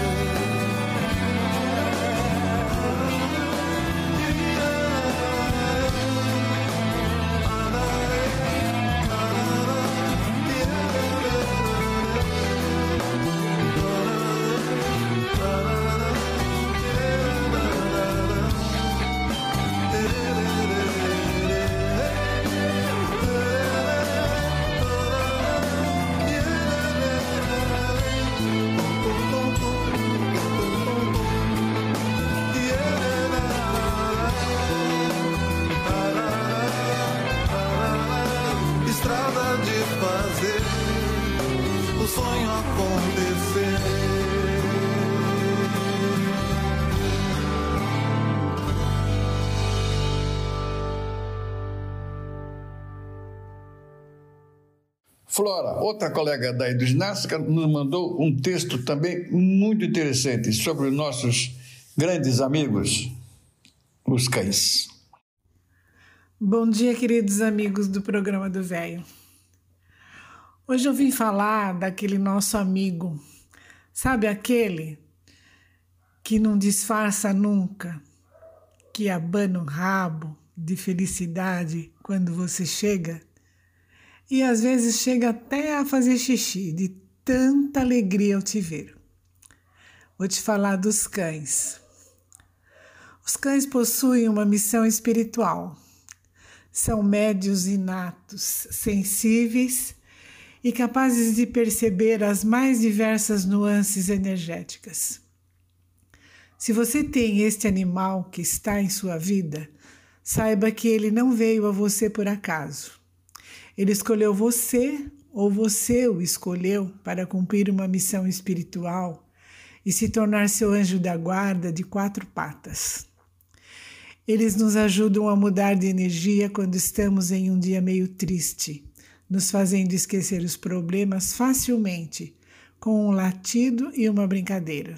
Flora, outra colega da do Ginástica, nos mandou um texto também muito interessante sobre os nossos grandes amigos, os cães. Bom dia, queridos amigos do programa do Velho. Hoje eu vim falar daquele nosso amigo, sabe aquele que não disfarça nunca, que abana o rabo de felicidade quando você chega e às vezes chega até a fazer xixi de tanta alegria ao te ver. Vou te falar dos cães. Os cães possuem uma missão espiritual. São médios inatos, sensíveis e capazes de perceber as mais diversas nuances energéticas. Se você tem este animal que está em sua vida, saiba que ele não veio a você por acaso. Ele escolheu você ou você o escolheu para cumprir uma missão espiritual e se tornar seu anjo da guarda de quatro patas. Eles nos ajudam a mudar de energia quando estamos em um dia meio triste, nos fazendo esquecer os problemas facilmente com um latido e uma brincadeira.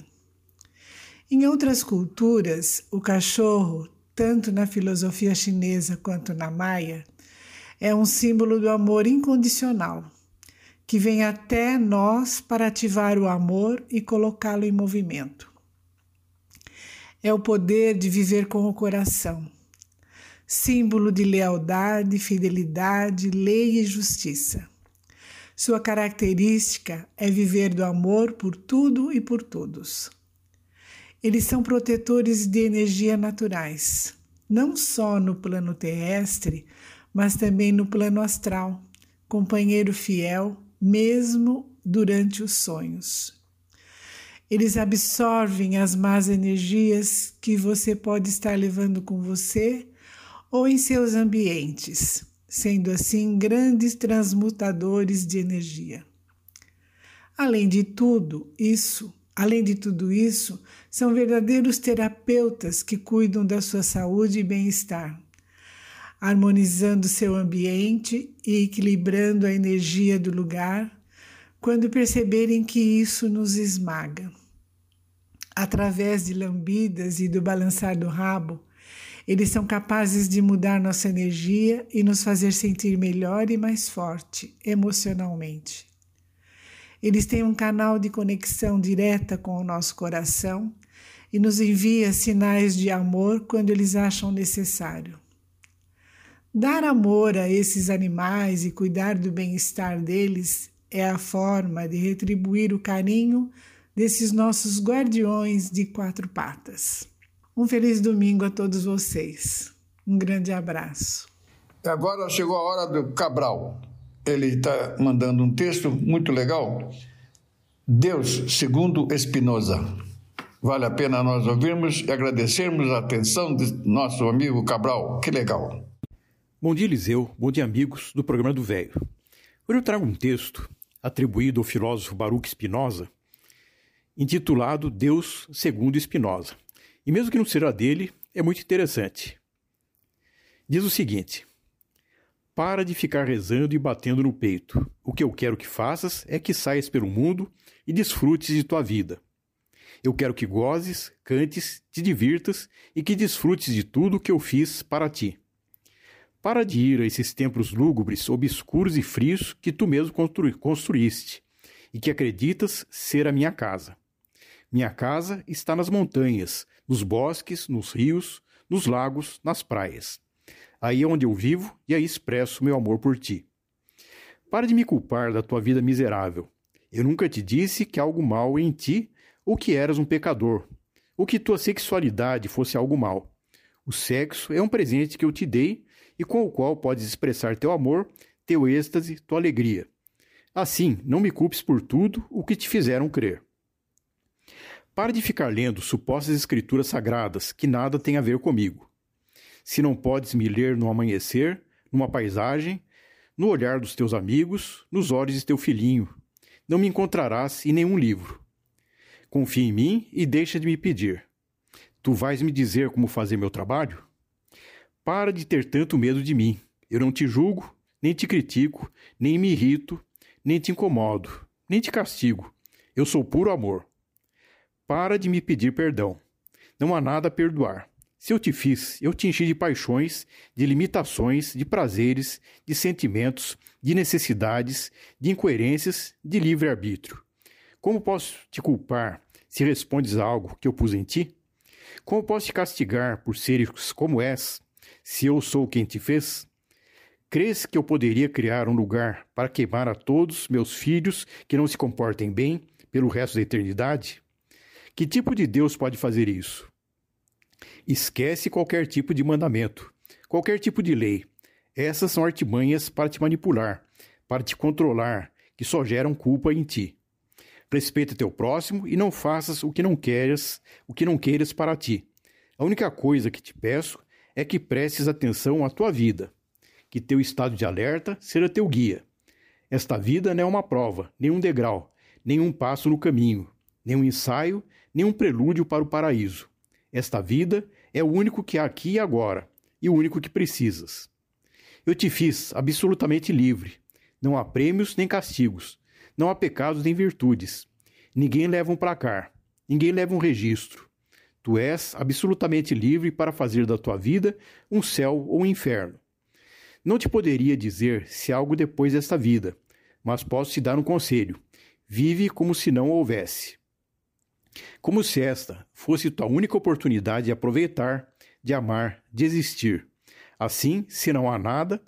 Em outras culturas, o cachorro, tanto na filosofia chinesa quanto na maia, é um símbolo do amor incondicional que vem até nós para ativar o amor e colocá-lo em movimento. É o poder de viver com o coração, símbolo de lealdade, fidelidade, lei e justiça. Sua característica é viver do amor por tudo e por todos. Eles são protetores de energia naturais, não só no plano terrestre, mas também no plano astral, companheiro fiel mesmo durante os sonhos. Eles absorvem as más energias que você pode estar levando com você ou em seus ambientes, sendo assim grandes transmutadores de energia. Além de tudo isso, além de tudo isso, são verdadeiros terapeutas que cuidam da sua saúde e bem-estar harmonizando seu ambiente e equilibrando a energia do lugar, quando perceberem que isso nos esmaga. Através de lambidas e do balançar do rabo, eles são capazes de mudar nossa energia e nos fazer sentir melhor e mais forte emocionalmente. Eles têm um canal de conexão direta com o nosso coração e nos envia sinais de amor quando eles acham necessário. Dar amor a esses animais e cuidar do bem-estar deles é a forma de retribuir o carinho desses nossos guardiões de quatro patas. Um feliz domingo a todos vocês. Um grande abraço. Agora chegou a hora do Cabral. Ele está mandando um texto muito legal. Deus, segundo Espinosa. Vale a pena nós ouvirmos e agradecermos a atenção de nosso amigo Cabral. Que legal. Bom dia, Eliseu. Bom dia, amigos do programa do Velho. Hoje eu trago um texto atribuído ao filósofo Baruch Spinoza, intitulado Deus segundo Spinoza. E mesmo que não seja dele, é muito interessante. Diz o seguinte: Para de ficar rezando e batendo no peito. O que eu quero que faças é que saias pelo mundo e desfrutes de tua vida. Eu quero que gozes, cantes, te divirtas e que desfrutes de tudo que eu fiz para ti. Para de ir a esses templos lúgubres, obscuros e frios que tu mesmo construíste e que acreditas ser a minha casa. Minha casa está nas montanhas, nos bosques, nos rios, nos lagos, nas praias. Aí é onde eu vivo e aí expresso meu amor por ti. Para de me culpar da tua vida miserável. Eu nunca te disse que algo mal em ti ou que eras um pecador, ou que tua sexualidade fosse algo mal. O sexo é um presente que eu te dei e com o qual podes expressar teu amor, teu êxtase, tua alegria. Assim, não me culpes por tudo o que te fizeram crer. Pare de ficar lendo supostas escrituras sagradas que nada têm a ver comigo. Se não podes me ler no amanhecer, numa paisagem, no olhar dos teus amigos, nos olhos de teu filhinho, não me encontrarás em nenhum livro. Confia em mim e deixa de me pedir. Tu vais me dizer como fazer meu trabalho? Para de ter tanto medo de mim. Eu não te julgo, nem te critico, nem me irrito, nem te incomodo, nem te castigo. Eu sou puro amor. Para de me pedir perdão. Não há nada a perdoar. Se eu te fiz, eu te enchi de paixões, de limitações, de prazeres, de sentimentos, de necessidades, de incoerências, de livre-arbítrio. Como posso te culpar se respondes a algo que eu pus em ti? Como posso te castigar por seres como és? Se eu sou quem te fez, crês que eu poderia criar um lugar para queimar a todos meus filhos que não se comportem bem pelo resto da eternidade? Que tipo de Deus pode fazer isso? Esquece qualquer tipo de mandamento, qualquer tipo de lei. Essas são artimanhas para te manipular, para te controlar, que só geram culpa em ti. Respeita teu próximo e não faças o que não queres, o que não queiras para ti. A única coisa que te peço é que prestes atenção à tua vida, que teu estado de alerta seja teu guia. Esta vida não é uma prova, nem um degrau, nem um passo no caminho, nem um ensaio, nem um prelúdio para o paraíso. Esta vida é o único que há aqui e agora, e o único que precisas. Eu te fiz absolutamente livre. Não há prêmios nem castigos, não há pecados nem virtudes. Ninguém leva um placar, ninguém leva um registro. Tu és absolutamente livre para fazer da tua vida um céu ou um inferno. Não te poderia dizer se algo depois desta vida, mas posso te dar um conselho: vive como se não houvesse. Como se esta fosse tua única oportunidade de aproveitar, de amar, de existir. Assim, se não há nada,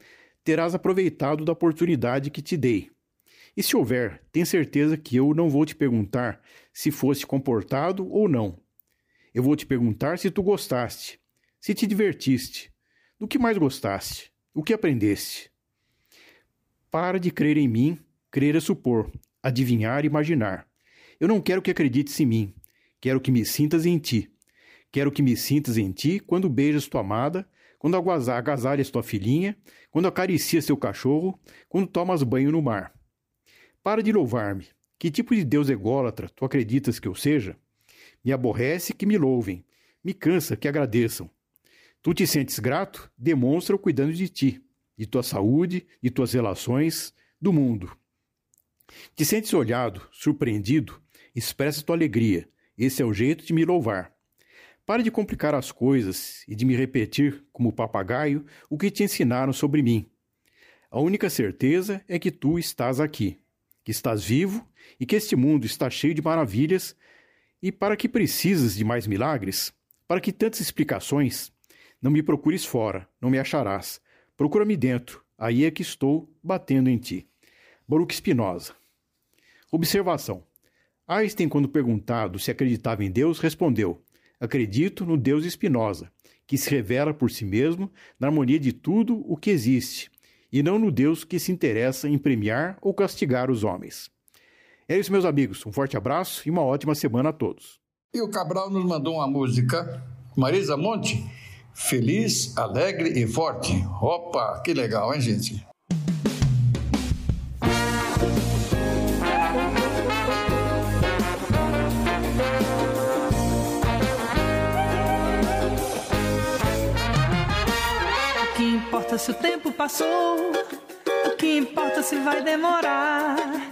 terás aproveitado da oportunidade que te dei. E se houver, tem certeza que eu não vou te perguntar se fosse comportado ou não. Eu vou te perguntar se tu gostaste, se te divertiste, do que mais gostaste, o que aprendeste. Para de crer em mim, crer é supor, adivinhar imaginar. Eu não quero que acredites em mim, quero que me sintas em ti. Quero que me sintas em ti quando beijas tua amada, quando agasalhas tua filhinha, quando acaricias teu cachorro, quando tomas banho no mar. Para de louvar-me. Que tipo de Deus ególatra tu acreditas que eu seja? Me aborrece que me louvem, me cansa que agradeçam. Tu te sentes grato? Demonstra-o cuidando de ti, de tua saúde, de tuas relações, do mundo. Te sentes olhado, surpreendido? Expressa tua alegria. Esse é o jeito de me louvar. Pare de complicar as coisas e de me repetir, como papagaio, o que te ensinaram sobre mim. A única certeza é que tu estás aqui, que estás vivo e que este mundo está cheio de maravilhas. E para que precisas de mais milagres? Para que tantas explicações? Não me procures fora, não me acharás. Procura-me dentro, aí é que estou batendo em ti. Baruch Spinoza. Observação. Einstein, quando perguntado se acreditava em Deus, respondeu: Acredito no Deus Spinoza, que se revela por si mesmo na harmonia de tudo o que existe, e não no Deus que se interessa em premiar ou castigar os homens. É isso, meus amigos. Um forte abraço e uma ótima semana a todos. E o Cabral nos mandou uma música, Marisa Monte, feliz, alegre e forte. Opa, que legal, hein, gente? O que importa se o tempo passou? O que importa se vai demorar?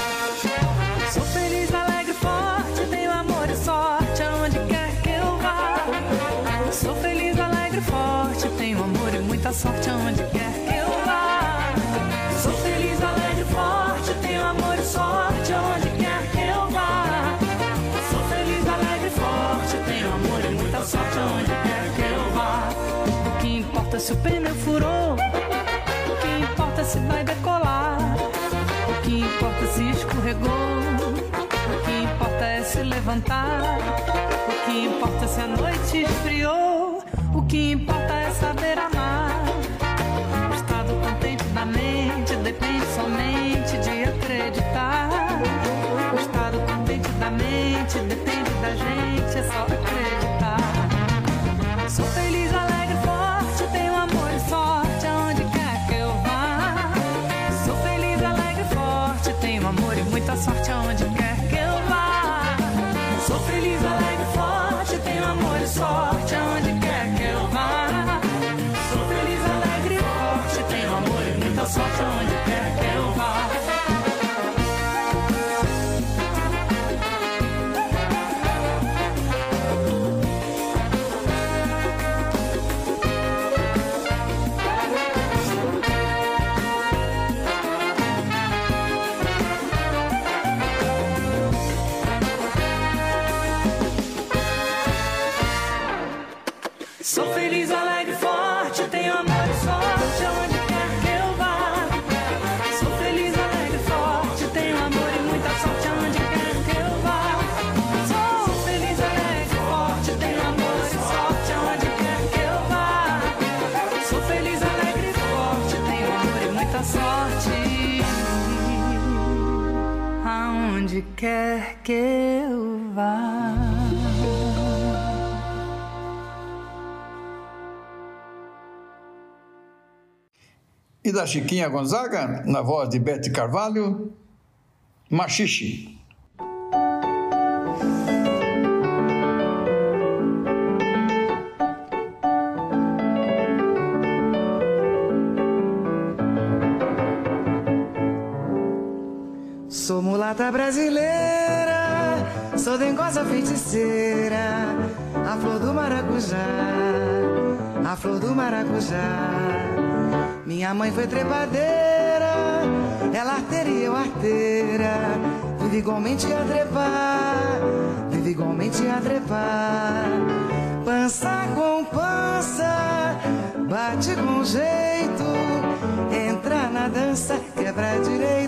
Se o pneu furou? O que importa se vai decolar? O que importa se escorregou? O que importa é se levantar. O que importa se a noite esfriou. O que importa é saber amar. O estado contente da mente depende somente muita sorte quer que eu vá. E da Chiquinha Gonzaga, na voz de Bete Carvalho, Machixe. Sou mulata brasileira, sou dengosa feiticeira, a flor do maracujá, a flor do maracujá. Minha mãe foi trepadeira, ela arteria, eu arteira. Vive igualmente a trepar, vive igualmente a trepar. Pança com pança, bate com jeito. Entra na dança, quebra direito,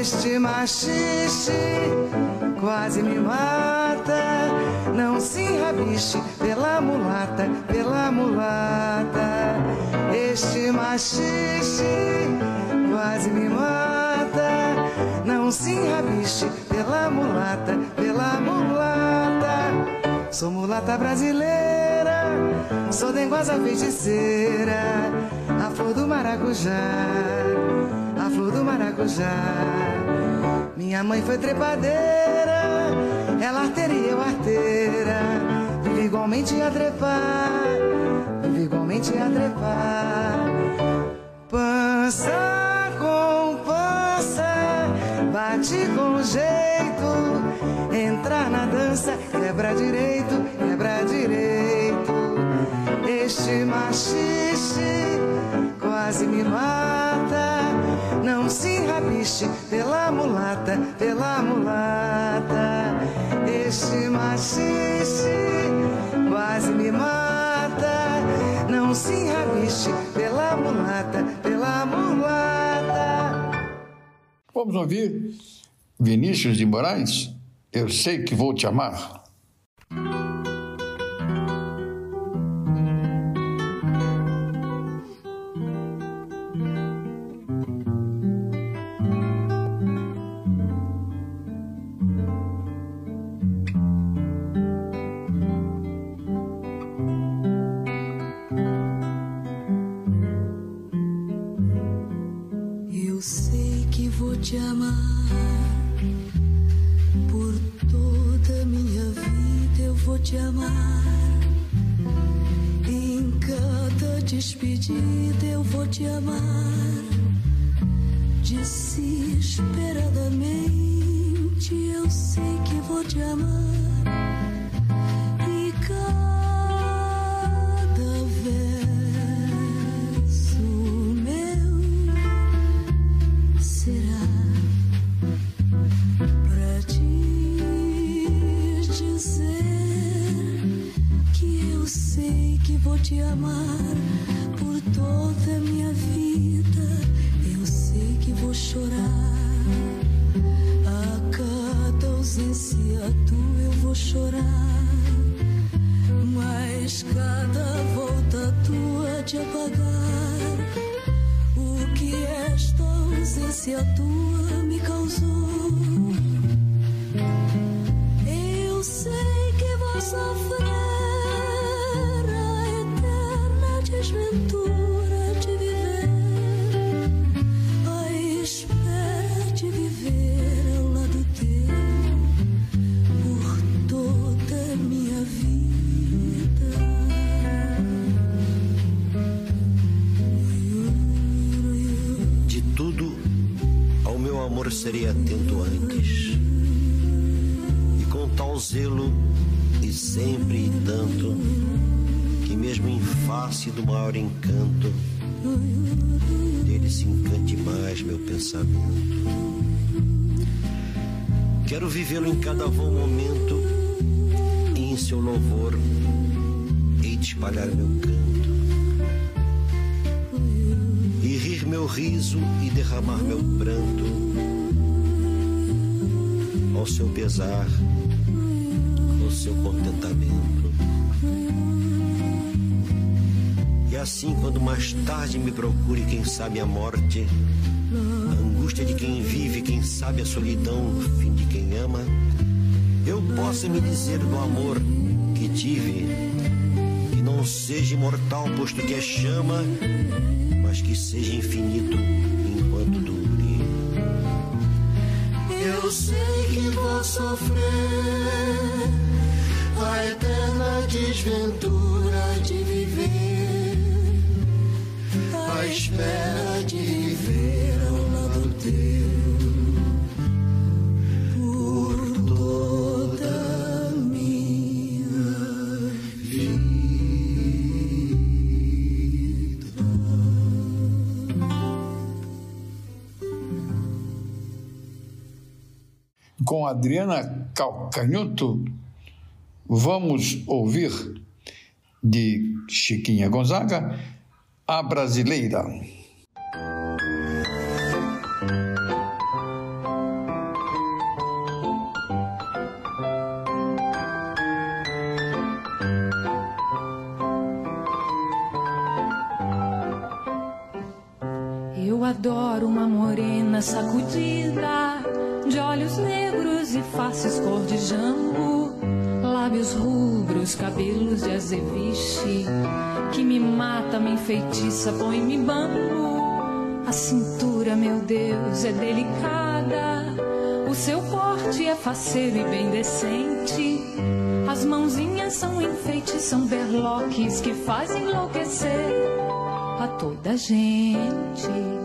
Este machixe quase me mata. Não se rabiche pela mulata, pela mulata. Este machixe quase me mata. Não se rabiche pela mulata, pela mulata. Sou mulata brasileira, sou dengosa feiticeira, a flor do maracujá, flor do maracujá. Minha mãe foi trepadeira, ela arteria, eu arteira. Vive igualmente a trepar, vive igualmente a trepar. Pança com pança, bate com jeito. Entra na dança, quebra direito, quebra direito. Este machixe quase me mata. Se rabiche pela mulata, pela mulata. Este machixe quase me mata. Não se rabiche pela mulata, pela mulata. Vamos ouvir Vinícius de Moraes? Eu sei que vou te amar. Eu sei que vou te amar por toda a minha vida. Eu sei que vou chorar a cada ausência tua. Eu vou chorar, mas cada volta tua de apagar o que esta ausência tua me causou. Face do maior encanto, dele se encante mais meu pensamento. Quero vivê-lo em cada bom momento, e em seu louvor hei de espalhar meu canto. E rir meu riso e derramar meu pranto ao seu pesar, ao seu contentamento. Assim, quando mais tarde me procure, quem sabe a morte, a angústia de quem vive, quem sabe a solidão, fim de quem ama, eu possa me dizer do amor que tive, que não seja imortal, posto que é chama, mas que seja infinito enquanto dure. Eu sei que vou sofrer a eterna desventura espera de viver ao lado teu por toda minha vida. Com Adriana Calcanhoto, vamos ouvir de Chiquinha Gonzaga, a brasileira. Enfeitiça, põe-me bambo. A cintura, meu Deus, é delicada, o seu porte é faceiro e bem decente. As mãozinhas são enfeites, são berloques que fazem enlouquecer a toda gente.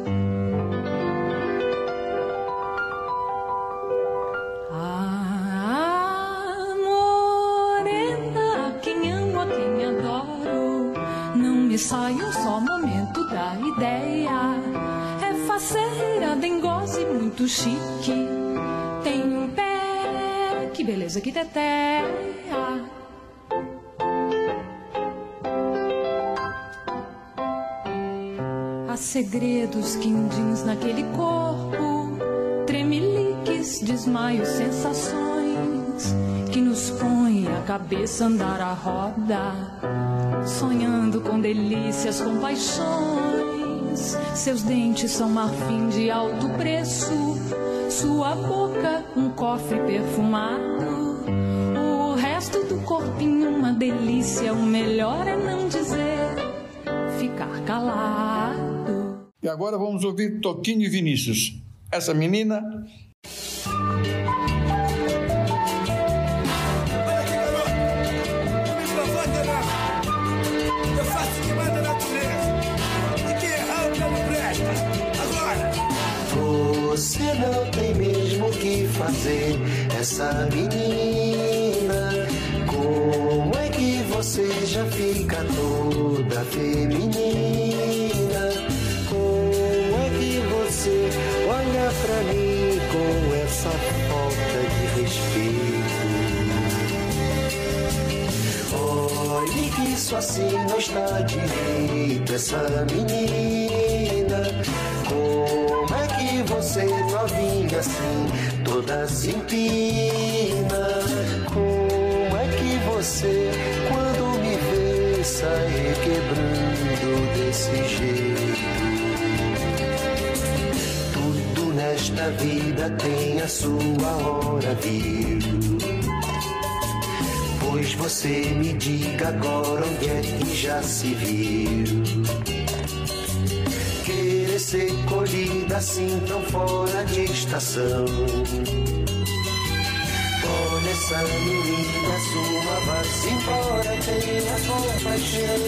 Que beleza que teteia. Há segredos quindins naquele corpo, tremeliques, desmaios, sensações que nos põe a cabeça andar à roda, sonhando com delícias, com paixões. Seus dentes são marfim de alto preço, sua boca um cofre perfumado. Corpinho uma delícia, o melhor é não dizer, ficar calado. E agora vamos ouvir Toquinho e Vinícius. Essa menina Eu faço o que manda a natureza. E quem errar o não presta. Agora! Você não tem mesmo o que fazer, essa menina. Já fica toda feminina? Como é que você olha pra mim com essa falta de respeito? Olhe que isso assim não está direito, essa menina. Como é que você novinha assim, toda se empina? Como é que você, vê, sai quebrando desse jeito? Tudo nesta vida tem a sua hora, viu? Pois você me diga agora onde é que já se viu Querer ser colhida assim tão fora de estação essa menina sua, vá-se embora, tenha compaixão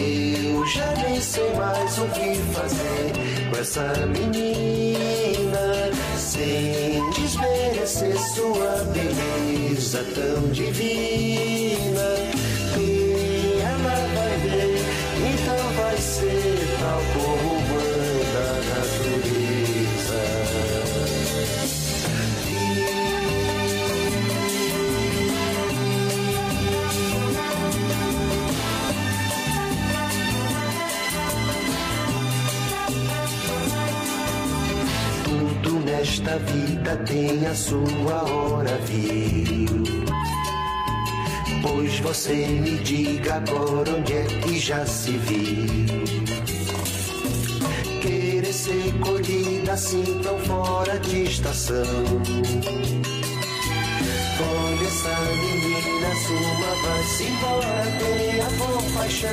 Eu já nem sei mais o que fazer com essa menina. Sem desmerecer sua beleza tão divina Nesta vida tem a sua hora, viu? Pois você me diga agora onde é que já se viu. Querer ser colhida assim tão fora de estação. Olha essa menina, suma vai-se embora, tem amor, paixão.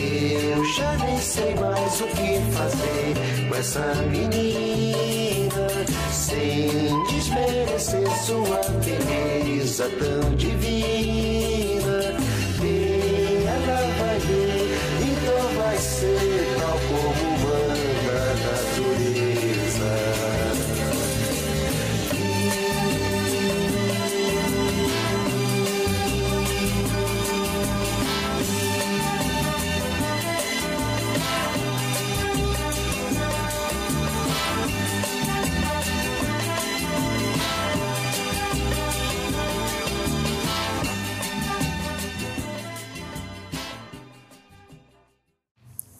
Eu já nem sei mais o que fazer com essa menina, sem desmerecer sua beleza tão divina. E ela vai ver, então vai ser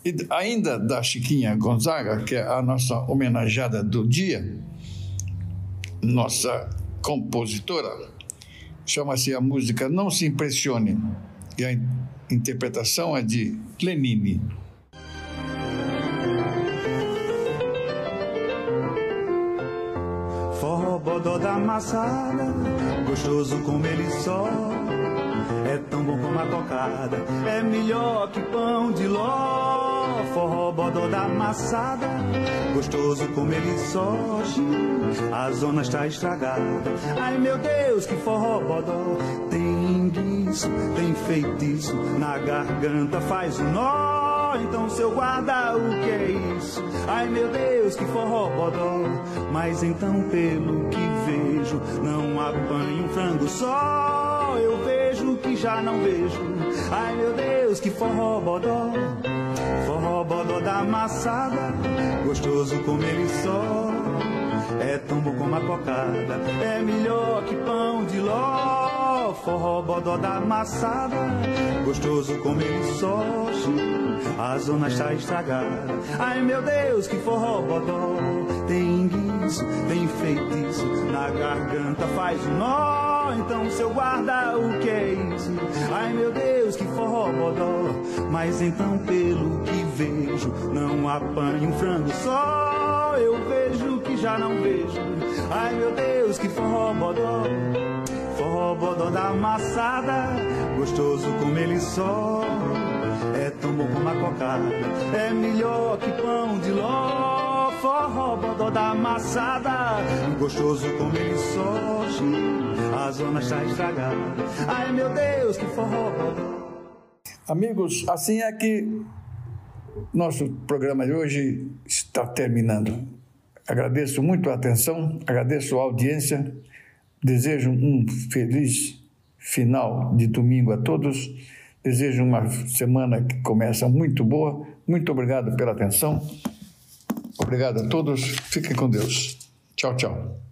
E ainda da Chiquinha Gonzaga, que é a nossa homenageada do dia, nossa compositora, chama-se a música Não Se Impressione, e a interpretação é de Lenine. Forró bodó da amassada, gostoso como ele só. É tão bom como a cocada, é melhor que pão de ló. Forró bodó da amassada, gostoso como ele só. A zona está estragada. Ai meu Deus, que forró bodó. Tem isso, tem feitiço, na garganta faz um nó. Então seu guarda, o que é isso? Ai meu Deus, que forró bodó. Mas então pelo que vejo, não apanho um frango só. Eu vejo que já não vejo. Ai meu Deus, que forró bodó. Bodó da amassada, gostoso como ele só. É tão bom como a cocada, é melhor que pão de ló. Forró bodó da amassada, gostoso como ele só. A zona está estragada. Ai meu Deus, que forró bodó. Tem guiso, tem feitiço, na garganta faz um nó. Então seu guarda, o que é isso? Ai meu Deus, que forró bodó. Mas então pelo que vejo, não apanho um frango só. Eu vejo que já não vejo. Ai meu Deus, que forró bodó. Forró bodó da amassada, gostoso como ele só. É tão bom como a cocada, é melhor que pão de ló. Forró bodó da amassada, gostoso como ele só. A zona está estragada. Ai meu Deus, que forró. Amigos, assim é que nosso programa de hoje está terminando. Agradeço muito a atenção, agradeço a audiência, desejo um feliz final de domingo a todos, desejo uma semana que começa muito boa. Muito obrigado pela atenção. Obrigado a todos, fiquem com Deus. Tchau, tchau.